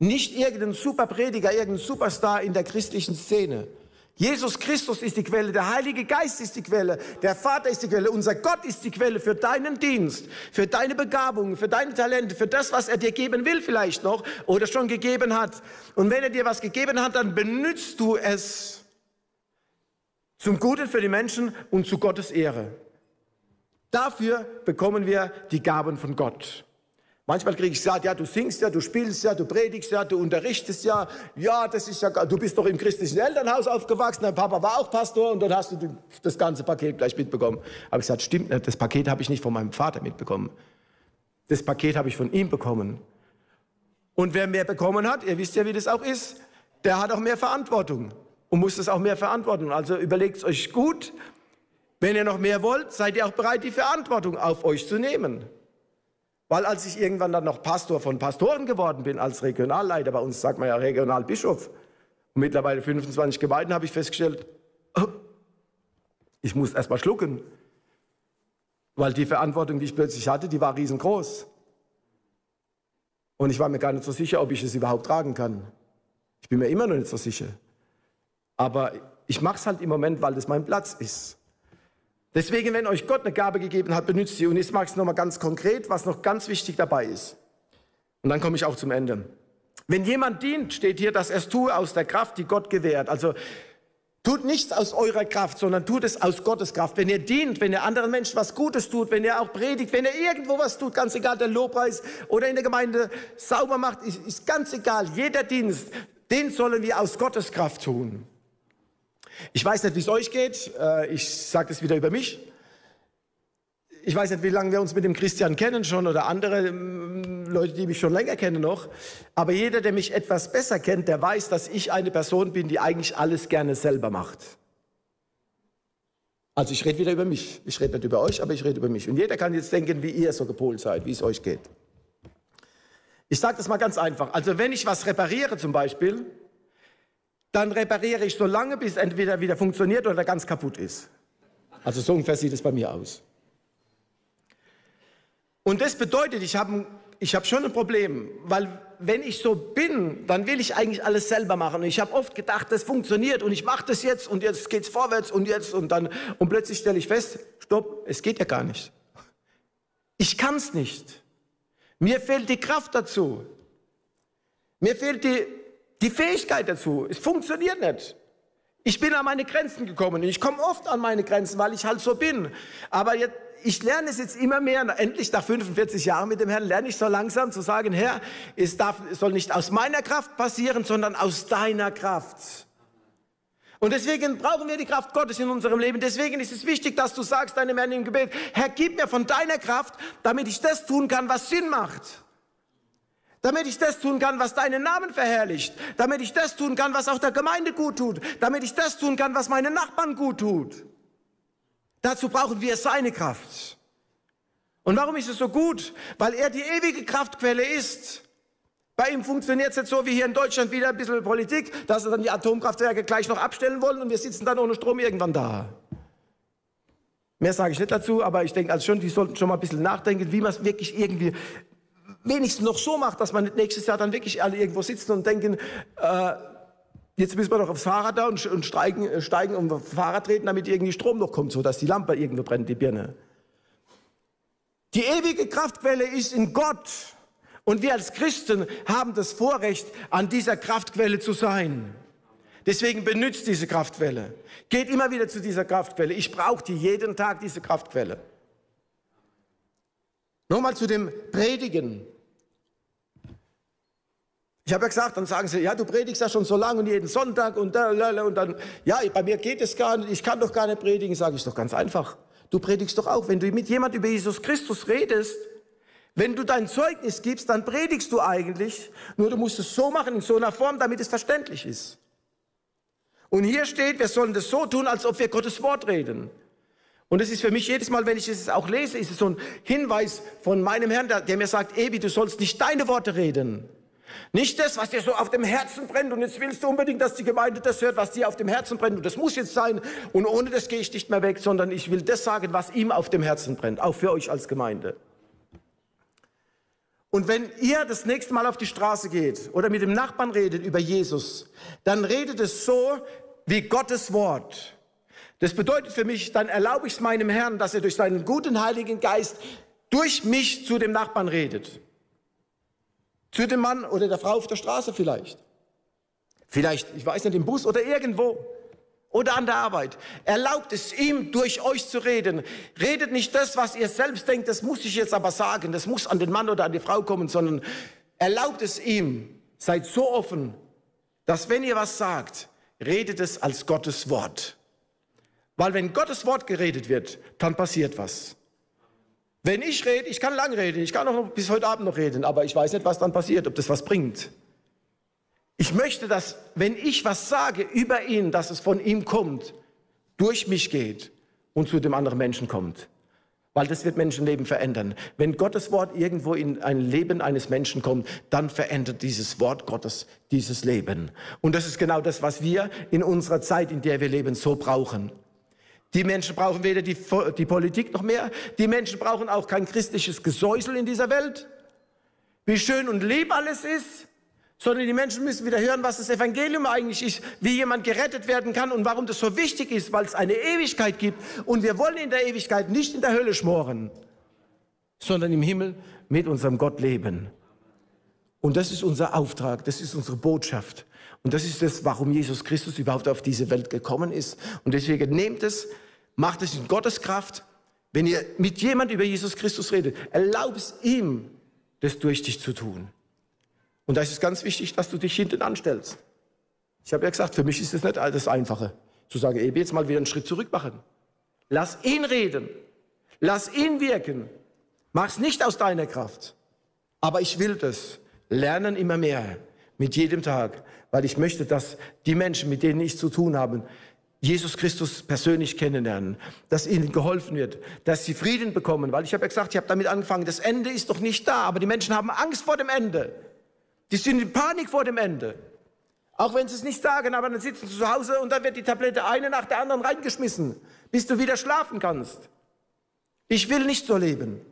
Nicht irgendein Superprediger, irgendein Superstar in der christlichen Szene. Jesus Christus ist die Quelle, der Heilige Geist ist die Quelle, der Vater ist die Quelle, unser Gott ist die Quelle für deinen Dienst, für deine Begabungen, für deine Talente, für das, was er dir geben will vielleicht noch oder schon gegeben hat. Und wenn er dir was gegeben hat, dann benützt du es zum Guten für die Menschen und zu Gottes Ehre. Dafür bekommen wir die Gaben von Gott. Manchmal kriege ich gesagt, ja, du singst ja, du spielst ja, du predigst ja, du unterrichtest ja. Ja, das ist ja, du bist doch im christlichen Elternhaus aufgewachsen, dein Papa war auch Pastor und dann hast du das ganze Paket gleich mitbekommen. Aber ich gesagt, stimmt nicht, das Paket habe ich nicht von meinem Vater mitbekommen. Das Paket habe ich von ihm bekommen. Und wer mehr bekommen hat, ihr wisst ja, wie das auch ist, der hat auch mehr Verantwortung und muss das auch mehr verantworten. Also überlegt es euch gut. Wenn ihr noch mehr wollt, seid ihr auch bereit, die Verantwortung auf euch zu nehmen. Weil als ich irgendwann dann noch Pastor von Pastoren geworden bin, als Regionalleiter, bei uns sagt man ja Regionalbischof, und mittlerweile 25 Gemeinden, habe ich festgestellt, ich muss erst mal schlucken. Weil die Verantwortung, die ich plötzlich hatte, die war riesengroß. Und ich war mir gar nicht so sicher, ob ich es überhaupt tragen kann. Ich bin mir immer noch nicht so sicher. Aber Ich mache es halt im Moment, weil das mein Platz ist. Deswegen, wenn euch Gott eine Gabe gegeben hat, benützt sie. Und jetzt mache ich es nochmal ganz konkret, was noch ganz wichtig dabei ist. Und dann komme ich auch zum Ende. Wenn jemand dient, steht hier, dass er es tue aus der Kraft, die Gott gewährt. Also tut nichts aus eurer Kraft, sondern tut es aus Gottes Kraft. Wenn ihr dient, wenn ihr anderen Menschen was Gutes tut, wenn ihr auch predigt, wenn ihr irgendwo was tut, ganz egal, der Lobpreis oder in der Gemeinde sauber macht, ist, ist ganz egal. Jeder Dienst, den sollen wir aus Gottes Kraft tun. Ich weiß nicht, wie es euch geht. Äh, ich sage das wieder über mich. Ich weiß nicht, wie lange wir uns mit dem Christian kennen schon oder andere ähm, Leute, die mich schon länger kennen noch. Aber jeder, der mich etwas besser kennt, der weiß, dass ich eine Person bin, die eigentlich alles gerne selber macht. Also ich rede wieder über mich. Ich rede nicht über euch, aber ich rede über mich. Und jeder kann jetzt denken, wie ihr so gepolt seid, wie es euch geht. Ich sage das mal ganz einfach. Also wenn ich was repariere zum Beispiel, dann repariere ich so lange, bis es entweder wieder funktioniert oder ganz kaputt ist. Also so ungefähr sieht es bei mir aus. Und das bedeutet, ich habe ich hab schon ein Problem, weil wenn ich so bin, dann will ich eigentlich alles selber machen. Und ich habe oft gedacht, das funktioniert und ich mache das jetzt und jetzt geht es vorwärts und jetzt und dann und plötzlich stelle ich fest, stopp, es geht ja gar nicht. Ich kann es nicht. Mir fehlt die Kraft dazu. Mir fehlt die die Fähigkeit dazu. Es funktioniert nicht. Ich bin an meine Grenzen gekommen. Ich komme oft an meine Grenzen, weil ich halt so bin. Aber jetzt, ich lerne es jetzt immer mehr. Endlich nach 45 Jahren mit dem Herrn lerne ich so langsam zu sagen, Herr, es, darf, es soll nicht aus meiner Kraft passieren, sondern aus deiner Kraft. Und deswegen brauchen wir die Kraft Gottes in unserem Leben. Deswegen ist es wichtig, dass du sagst deinem Herrn im Gebet, Herr, gib mir von deiner Kraft, damit ich das tun kann, was Sinn macht damit ich das tun kann, was deinen Namen verherrlicht, damit ich das tun kann, was auch der Gemeinde gut tut, damit ich das tun kann, was meinen Nachbarn gut tut. Dazu brauchen wir seine Kraft. Und warum ist es so gut? Weil er die ewige Kraftquelle ist. Bei ihm funktioniert es jetzt so wie hier in Deutschland wieder ein bisschen Politik, dass sie dann die Atomkraftwerke gleich noch abstellen wollen und wir sitzen dann ohne Strom irgendwann da. Mehr sage ich nicht dazu, aber ich denke also schon, die sollten schon mal ein bisschen nachdenken, wie man es wirklich irgendwie wenigstens noch so macht, dass man nächstes Jahr dann wirklich alle irgendwo sitzen und denken, äh, jetzt müssen wir doch aufs Fahrrad da und, und steigen, äh, steigen und aufs Fahrrad treten, damit irgendwie Strom noch kommt, so dass die Lampe irgendwo brennt, die Birne. Die ewige Kraftquelle ist in Gott. Und wir als Christen haben das Vorrecht, an dieser Kraftquelle zu sein. Deswegen benützt diese Kraftquelle. Geht immer wieder zu dieser Kraftquelle. Ich brauche die jeden Tag, diese Kraftquelle. Nochmal zu dem Predigen. Ich habe ja gesagt, dann sagen sie, ja, du predigst ja schon so lange und jeden Sonntag und, da, und dann, ja, bei mir geht es gar nicht, ich kann doch gar nicht predigen, sage ich doch ganz einfach. Du predigst doch auch, wenn du mit jemand über Jesus Christus redest, wenn du dein Zeugnis gibst, dann predigst du eigentlich, nur du musst es so machen, in so einer Form, damit es verständlich ist. Und hier steht, wir sollen das so tun, als ob wir Gottes Wort reden. Und es ist für mich jedes Mal, wenn ich es auch lese, ist es so ein Hinweis von meinem Herrn, der, mir sagt, Ebi, du sollst nicht deine Worte reden. Nicht das, was dir so auf dem Herzen brennt und jetzt willst du unbedingt, dass die Gemeinde das hört, was dir auf dem Herzen brennt und das muss jetzt sein und ohne das gehe ich nicht mehr weg, sondern ich will das sagen, was ihm auf dem Herzen brennt, auch für euch als Gemeinde. Und wenn ihr das nächste Mal auf die Straße geht oder mit dem Nachbarn redet über Jesus, dann redet es so wie Gottes Wort. Das bedeutet für mich, dann erlaube ich es meinem Herrn, dass er durch seinen guten Heiligen Geist durch mich zu dem Nachbarn redet. Zu dem Mann oder der Frau auf der Straße vielleicht. Vielleicht, ich weiß nicht, im Bus oder irgendwo. Oder an der Arbeit. Erlaubt es ihm, durch euch zu reden. Redet nicht das, was ihr selbst denkt, das muss ich jetzt aber sagen, das muss an den Mann oder an die Frau kommen, sondern erlaubt es ihm. Seid so offen, dass wenn ihr was sagt, redet es als Gottes Wort. Weil wenn Gottes Wort geredet wird, dann passiert was. Wenn ich rede, ich kann lang reden, ich kann auch bis heute Abend noch reden, aber ich weiß nicht, was dann passiert, ob das was bringt. Ich möchte, dass, wenn ich was sage über ihn, dass es von ihm kommt, durch mich geht und zu dem anderen Menschen kommt. Weil das wird Menschenleben verändern. Wenn Gottes Wort irgendwo in ein Leben eines Menschen kommt, dann verändert dieses Wort Gottes dieses Leben. Und das ist genau das, was wir in unserer Zeit, in der wir leben, so brauchen. Die Menschen brauchen weder die, die Politik noch mehr. Die Menschen brauchen auch kein christliches Gesäusel in dieser Welt. Wie schön und lieb alles ist, sondern die Menschen müssen wieder hören, was das Evangelium eigentlich ist, wie jemand gerettet werden kann und warum das so wichtig ist, weil es eine Ewigkeit gibt. Und wir wollen in der Ewigkeit nicht in der Hölle schmoren, sondern im Himmel mit unserem Gott leben. Und das ist unser Auftrag, das ist unsere Botschaft. Und das ist das, warum Jesus Christus überhaupt auf diese Welt gekommen ist. Und deswegen nehmt es, macht es in Gottes Kraft. Wenn ihr mit jemand über Jesus Christus redet, erlaubt es ihm, das durch dich zu tun. Und da ist es ganz wichtig, dass du dich hinten anstellst. Ich habe ja gesagt, für mich ist es nicht das Einfache, zu sagen, ich jetzt mal wieder einen Schritt zurück machen. Lass ihn reden. Lass ihn wirken. Mach es nicht aus deiner Kraft. Aber ich will das. Lernen immer mehr. Mit jedem Tag. Weil ich möchte, dass die Menschen, mit denen ich zu tun habe, Jesus Christus persönlich kennenlernen, dass ihnen geholfen wird, dass sie Frieden bekommen, weil ich habe ja gesagt, ich habe damit angefangen, das Ende ist doch nicht da, aber die Menschen haben Angst vor dem Ende. Die sind in Panik vor dem Ende. Auch wenn sie es nicht sagen, aber dann sitzen sie zu Hause und dann wird die Tablette eine nach der anderen reingeschmissen, bis du wieder schlafen kannst. Ich will nicht so leben.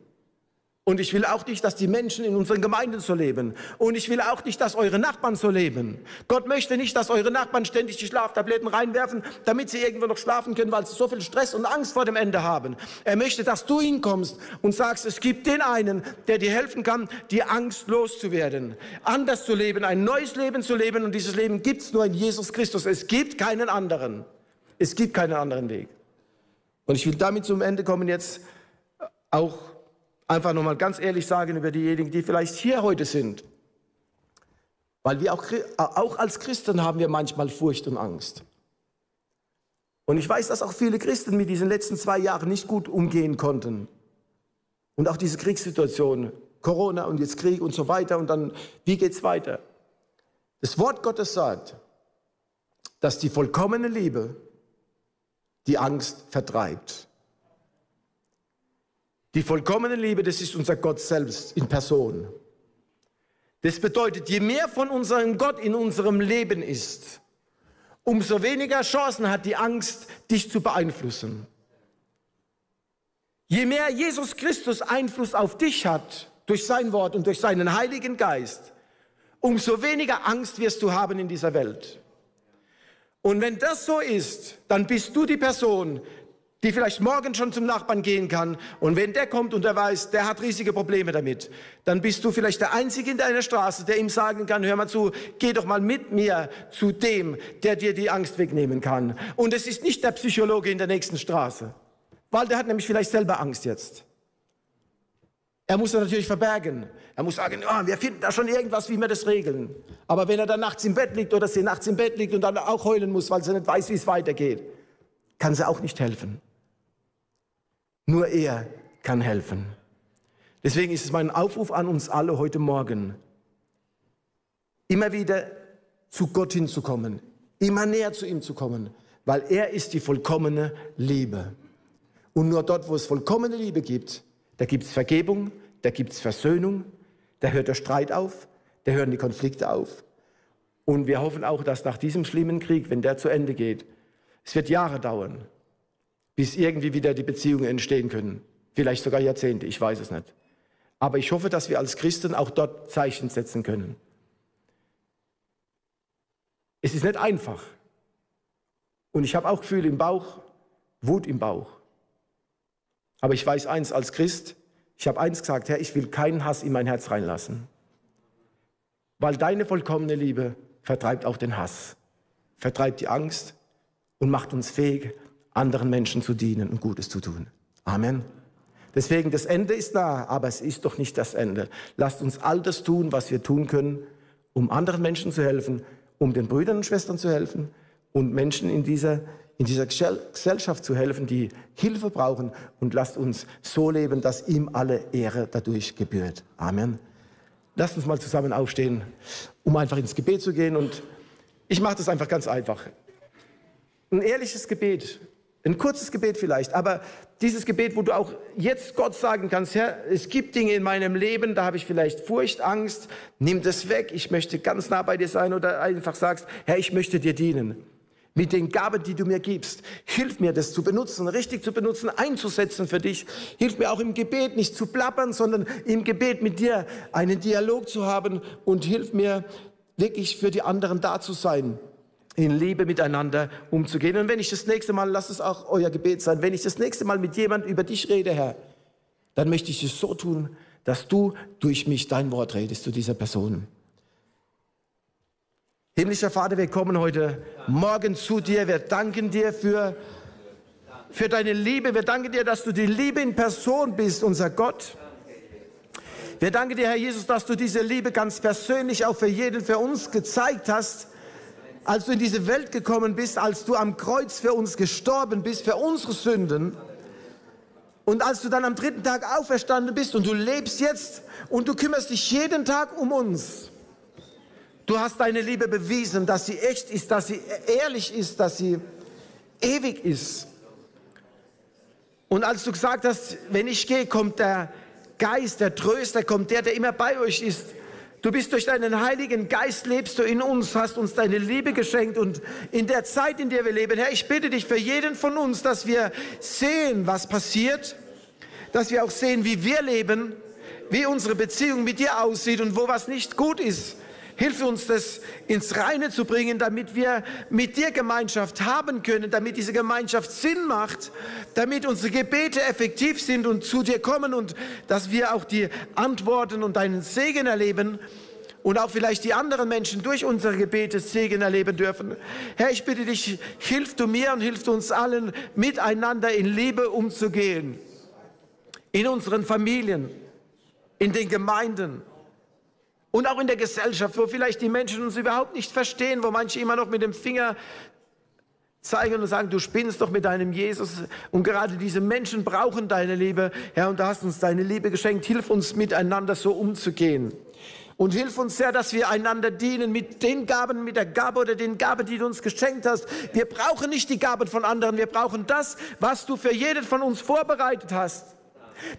Und ich will auch nicht, dass die Menschen in unseren Gemeinden so leben. Und ich will auch nicht, dass eure Nachbarn so leben. Gott möchte nicht, dass eure Nachbarn ständig die Schlaftabletten reinwerfen, damit sie irgendwo noch schlafen können, weil sie so viel Stress und Angst vor dem Ende haben. Er möchte, dass du hinkommst und sagst, es gibt den einen, der dir helfen kann, die Angst loszuwerden. Anders zu leben, ein neues Leben zu leben. Und dieses Leben gibt es nur in Jesus Christus. Es gibt keinen anderen. Es gibt keinen anderen Weg. Und ich will damit zum Ende kommen jetzt auch einfach nochmal ganz ehrlich sagen über diejenigen, die vielleicht hier heute sind. Weil wir auch, auch als Christen haben wir manchmal Furcht und Angst. Und ich weiß, dass auch viele Christen mit diesen letzten zwei Jahren nicht gut umgehen konnten. Und auch diese Kriegssituation, Corona und jetzt Krieg und so weiter und dann, wie geht's weiter? Das Wort Gottes sagt, dass die vollkommene Liebe die Angst vertreibt. Die vollkommene Liebe, das ist unser Gott selbst in Person. Das bedeutet, je mehr von unserem Gott in unserem Leben ist, umso weniger Chancen hat die Angst, dich zu beeinflussen. Je mehr Jesus Christus Einfluss auf dich hat, durch sein Wort und durch seinen Heiligen Geist, umso weniger Angst wirst du haben in dieser Welt. Und wenn das so ist, dann bist du die Person, die vielleicht morgen schon zum Nachbarn gehen kann. Und wenn der kommt und er weiß, der hat riesige Probleme damit, dann bist du vielleicht der Einzige in deiner Straße, der ihm sagen kann, hör mal zu, geh doch mal mit mir zu dem, der dir die Angst wegnehmen kann. Und es ist nicht der Psychologe in der nächsten Straße, weil der hat nämlich vielleicht selber Angst jetzt. Er muss das natürlich verbergen. Er muss sagen, oh, wir finden da schon irgendwas, wie wir das regeln. Aber wenn er dann nachts im Bett liegt oder sie nachts im Bett liegt und dann auch heulen muss, weil sie nicht weiß, wie es weitergeht, kann sie auch nicht helfen. Nur er kann helfen. Deswegen ist es mein Aufruf an uns alle heute Morgen, immer wieder zu Gott hinzukommen, immer näher zu ihm zu kommen, weil er ist die vollkommene Liebe. Und nur dort, wo es vollkommene Liebe gibt, da gibt es Vergebung, da gibt es Versöhnung, da hört der Streit auf, da hören die Konflikte auf. Und wir hoffen auch, dass nach diesem schlimmen Krieg, wenn der zu Ende geht, es wird Jahre dauern, bis irgendwie wieder die Beziehungen entstehen können. Vielleicht sogar Jahrzehnte, ich weiß es nicht. Aber ich hoffe, dass wir als Christen auch dort Zeichen setzen können. Es ist nicht einfach. Und ich habe auch Gefühle im Bauch, Wut im Bauch. Aber ich weiß eins als Christ, ich habe eins gesagt, Herr, ich will keinen Hass in mein Herz reinlassen. Weil deine vollkommene Liebe vertreibt auch den Hass, vertreibt die Angst und macht uns fähig, anderen Menschen zu dienen und Gutes zu tun. Amen. Deswegen, das Ende ist da, aber es ist doch nicht das Ende. Lasst uns all das tun, was wir tun können, um anderen Menschen zu helfen, um den Brüdern und Schwestern zu helfen und Menschen in dieser, in dieser Gesellschaft zu helfen, die Hilfe brauchen. Und lasst uns so leben, dass ihm alle Ehre dadurch gebührt. Amen. Lasst uns mal zusammen aufstehen, um einfach ins Gebet zu gehen. Und ich mache das einfach ganz einfach. Ein ehrliches Gebet ein kurzes Gebet vielleicht, aber dieses Gebet, wo du auch jetzt Gott sagen kannst, Herr, es gibt Dinge in meinem Leben, da habe ich vielleicht Furcht, Angst, nimm das weg, ich möchte ganz nah bei dir sein oder einfach sagst, Herr, ich möchte dir dienen. Mit den Gaben, die du mir gibst. Hilf mir, das zu benutzen, richtig zu benutzen, einzusetzen für dich. Hilf mir auch im Gebet nicht zu plappern, sondern im Gebet mit dir einen Dialog zu haben und hilf mir, wirklich für die anderen da zu sein, in Liebe miteinander umzugehen. Und wenn ich das nächste Mal, lass es auch euer Gebet sein, wenn ich das nächste Mal mit jemand über dich rede, Herr, dann möchte ich es so tun, dass du durch mich dein Wort redest zu dieser Person. Himmlischer Vater, wir kommen heute Morgen zu dir. Wir danken dir für, für deine Liebe. Wir danken dir, dass du die Liebe in Person bist, unser Gott. Wir danken dir, Herr Jesus, dass du diese Liebe ganz persönlich auch für jeden, für uns gezeigt hast, als du in diese Welt gekommen bist, als du am Kreuz für uns gestorben bist, für unsere Sünden. Und als du dann am dritten Tag auferstanden bist und du lebst jetzt und du kümmerst dich jeden Tag um uns. Du hast deine Liebe bewiesen, dass sie echt ist, dass sie ehrlich ist, dass sie ewig ist. Und als du gesagt hast, wenn ich gehe, kommt der Geist, der Tröster kommt, der, der immer bei euch ist. Du bist durch deinen Heiligen Geist, lebst du in uns, hast uns deine Liebe geschenkt und in der Zeit, in der wir leben, Herr, ich bitte dich für jeden von uns, dass wir sehen, was passiert, dass wir auch sehen, wie wir leben, wie unsere Beziehung mit dir aussieht und wo was nicht gut ist. Hilf uns, das ins Reine zu bringen, damit wir mit dir Gemeinschaft haben können, damit diese Gemeinschaft Sinn macht, damit unsere Gebete effektiv sind und zu dir kommen und dass wir auch die Antworten und deinen Segen erleben und auch vielleicht die anderen Menschen durch unsere Gebete Segen erleben dürfen. Herr, ich bitte dich, hilf du mir und hilf uns allen, miteinander in Liebe umzugehen. In unseren Familien, in den Gemeinden, und auch in der Gesellschaft, wo vielleicht die Menschen uns überhaupt nicht verstehen, wo manche immer noch mit dem Finger zeigen und sagen, du spinnst doch mit deinem Jesus. Und gerade diese Menschen brauchen deine Liebe. Herr, und du hast uns deine Liebe geschenkt. Hilf uns miteinander so umzugehen. Und hilf uns sehr, dass wir einander dienen mit den Gaben, mit der Gabe oder den Gaben, die du uns geschenkt hast. Wir brauchen nicht die Gaben von anderen. Wir brauchen das, was du für jeden von uns vorbereitet hast.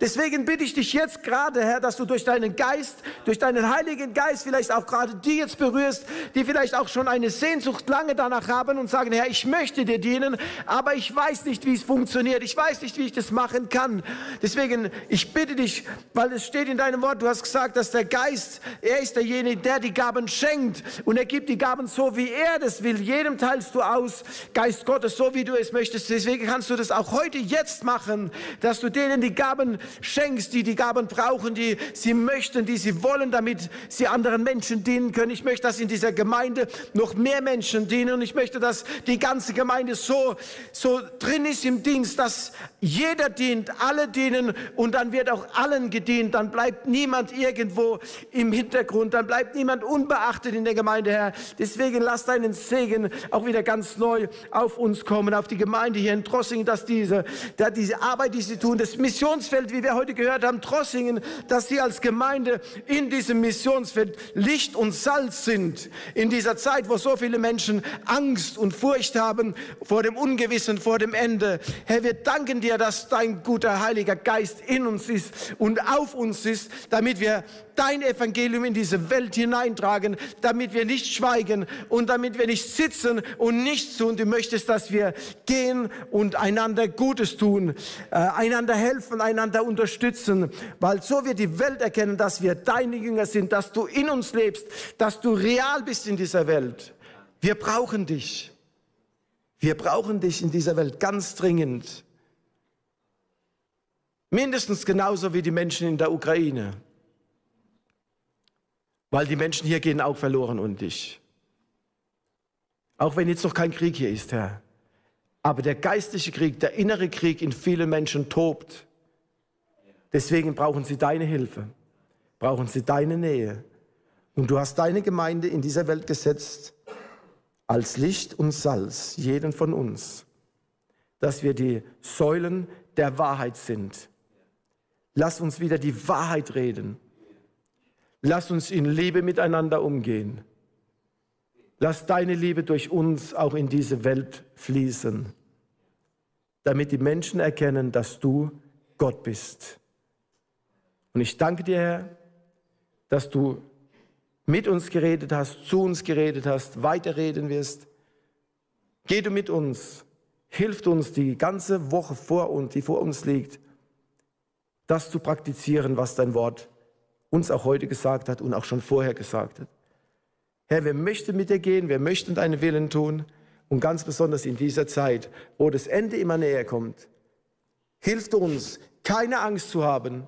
Deswegen bitte ich dich jetzt gerade, Herr, dass du durch deinen Geist, durch deinen Heiligen Geist vielleicht auch gerade die jetzt berührst, die vielleicht auch schon eine Sehnsucht lange danach haben und sagen, Herr, ich möchte dir dienen, aber ich weiß nicht, wie es funktioniert. Ich weiß nicht, wie ich das machen kann. Deswegen, ich bitte dich, weil es steht in deinem Wort, du hast gesagt, dass der Geist, er ist derjenige, der die Gaben schenkt und er gibt die Gaben so, wie er das will. Jedem teilst du aus, Geist Gottes, so wie du es möchtest. Deswegen kannst du das auch heute jetzt machen, dass du denen die Gaben Gaben schenkst, die die Gaben brauchen, die sie möchten, die sie wollen, damit sie anderen Menschen dienen können. Ich möchte, dass in dieser Gemeinde noch mehr Menschen dienen und ich möchte, dass die ganze Gemeinde so, so drin ist im Dienst, dass jeder dient, alle dienen und dann wird auch allen gedient. Dann bleibt niemand irgendwo im Hintergrund, dann bleibt niemand unbeachtet in der Gemeinde, Herr. Deswegen lass deinen Segen auch wieder ganz neu auf uns kommen, auf die Gemeinde hier in Trossingen, dass diese, dass diese Arbeit, die sie tun, das Missionsfeld Missionsfeld, wie wir heute gehört haben, Trossingen, dass sie als Gemeinde in diesem Missionsfeld Licht und Salz sind. In dieser Zeit, wo so viele Menschen Angst und Furcht haben vor dem Ungewissen, vor dem Ende. Herr, wir danken dir, dass dein guter Heiliger Geist in uns ist und auf uns ist, damit wir dein Evangelium in diese Welt hineintragen, damit wir nicht schweigen und damit wir nicht sitzen und nichts tun. Du möchtest, dass wir gehen und einander Gutes tun, äh, einander helfen, einander unterstützen, weil so wird die Welt erkennen, dass wir deine Jünger sind, dass du in uns lebst, dass du real bist in dieser Welt. Wir brauchen dich. Wir brauchen dich in dieser Welt ganz dringend. Mindestens genauso wie die Menschen in der Ukraine. Weil die Menschen hier gehen auch verloren und dich. Auch wenn jetzt noch kein Krieg hier ist, Herr. Aber der geistliche Krieg, der innere Krieg in vielen Menschen tobt. Deswegen brauchen sie deine Hilfe, brauchen sie deine Nähe. Und du hast deine Gemeinde in dieser Welt gesetzt als Licht und Salz, jeden von uns, dass wir die Säulen der Wahrheit sind. Lass uns wieder die Wahrheit reden Lass uns in Liebe miteinander umgehen. Lass deine Liebe durch uns auch in diese Welt fließen, damit die Menschen erkennen, dass du Gott bist. Und ich danke dir, Herr, dass du mit uns geredet hast, zu uns geredet hast, weiterreden wirst. Geh du mit uns, hilf uns die ganze Woche vor uns, die vor uns liegt, das zu praktizieren, was dein Wort uns auch heute gesagt hat und auch schon vorher gesagt hat. Herr, wir möchten mit dir gehen, wir möchten deinen Willen tun. Und ganz besonders in dieser Zeit, wo das Ende immer näher kommt, hilft uns, keine Angst zu haben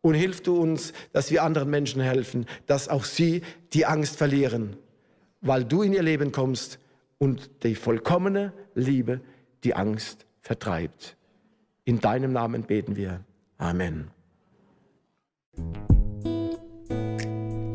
und hilft uns, dass wir anderen Menschen helfen, dass auch sie die Angst verlieren, weil du in ihr Leben kommst und die vollkommene Liebe die Angst vertreibt. In deinem Namen beten wir. Amen.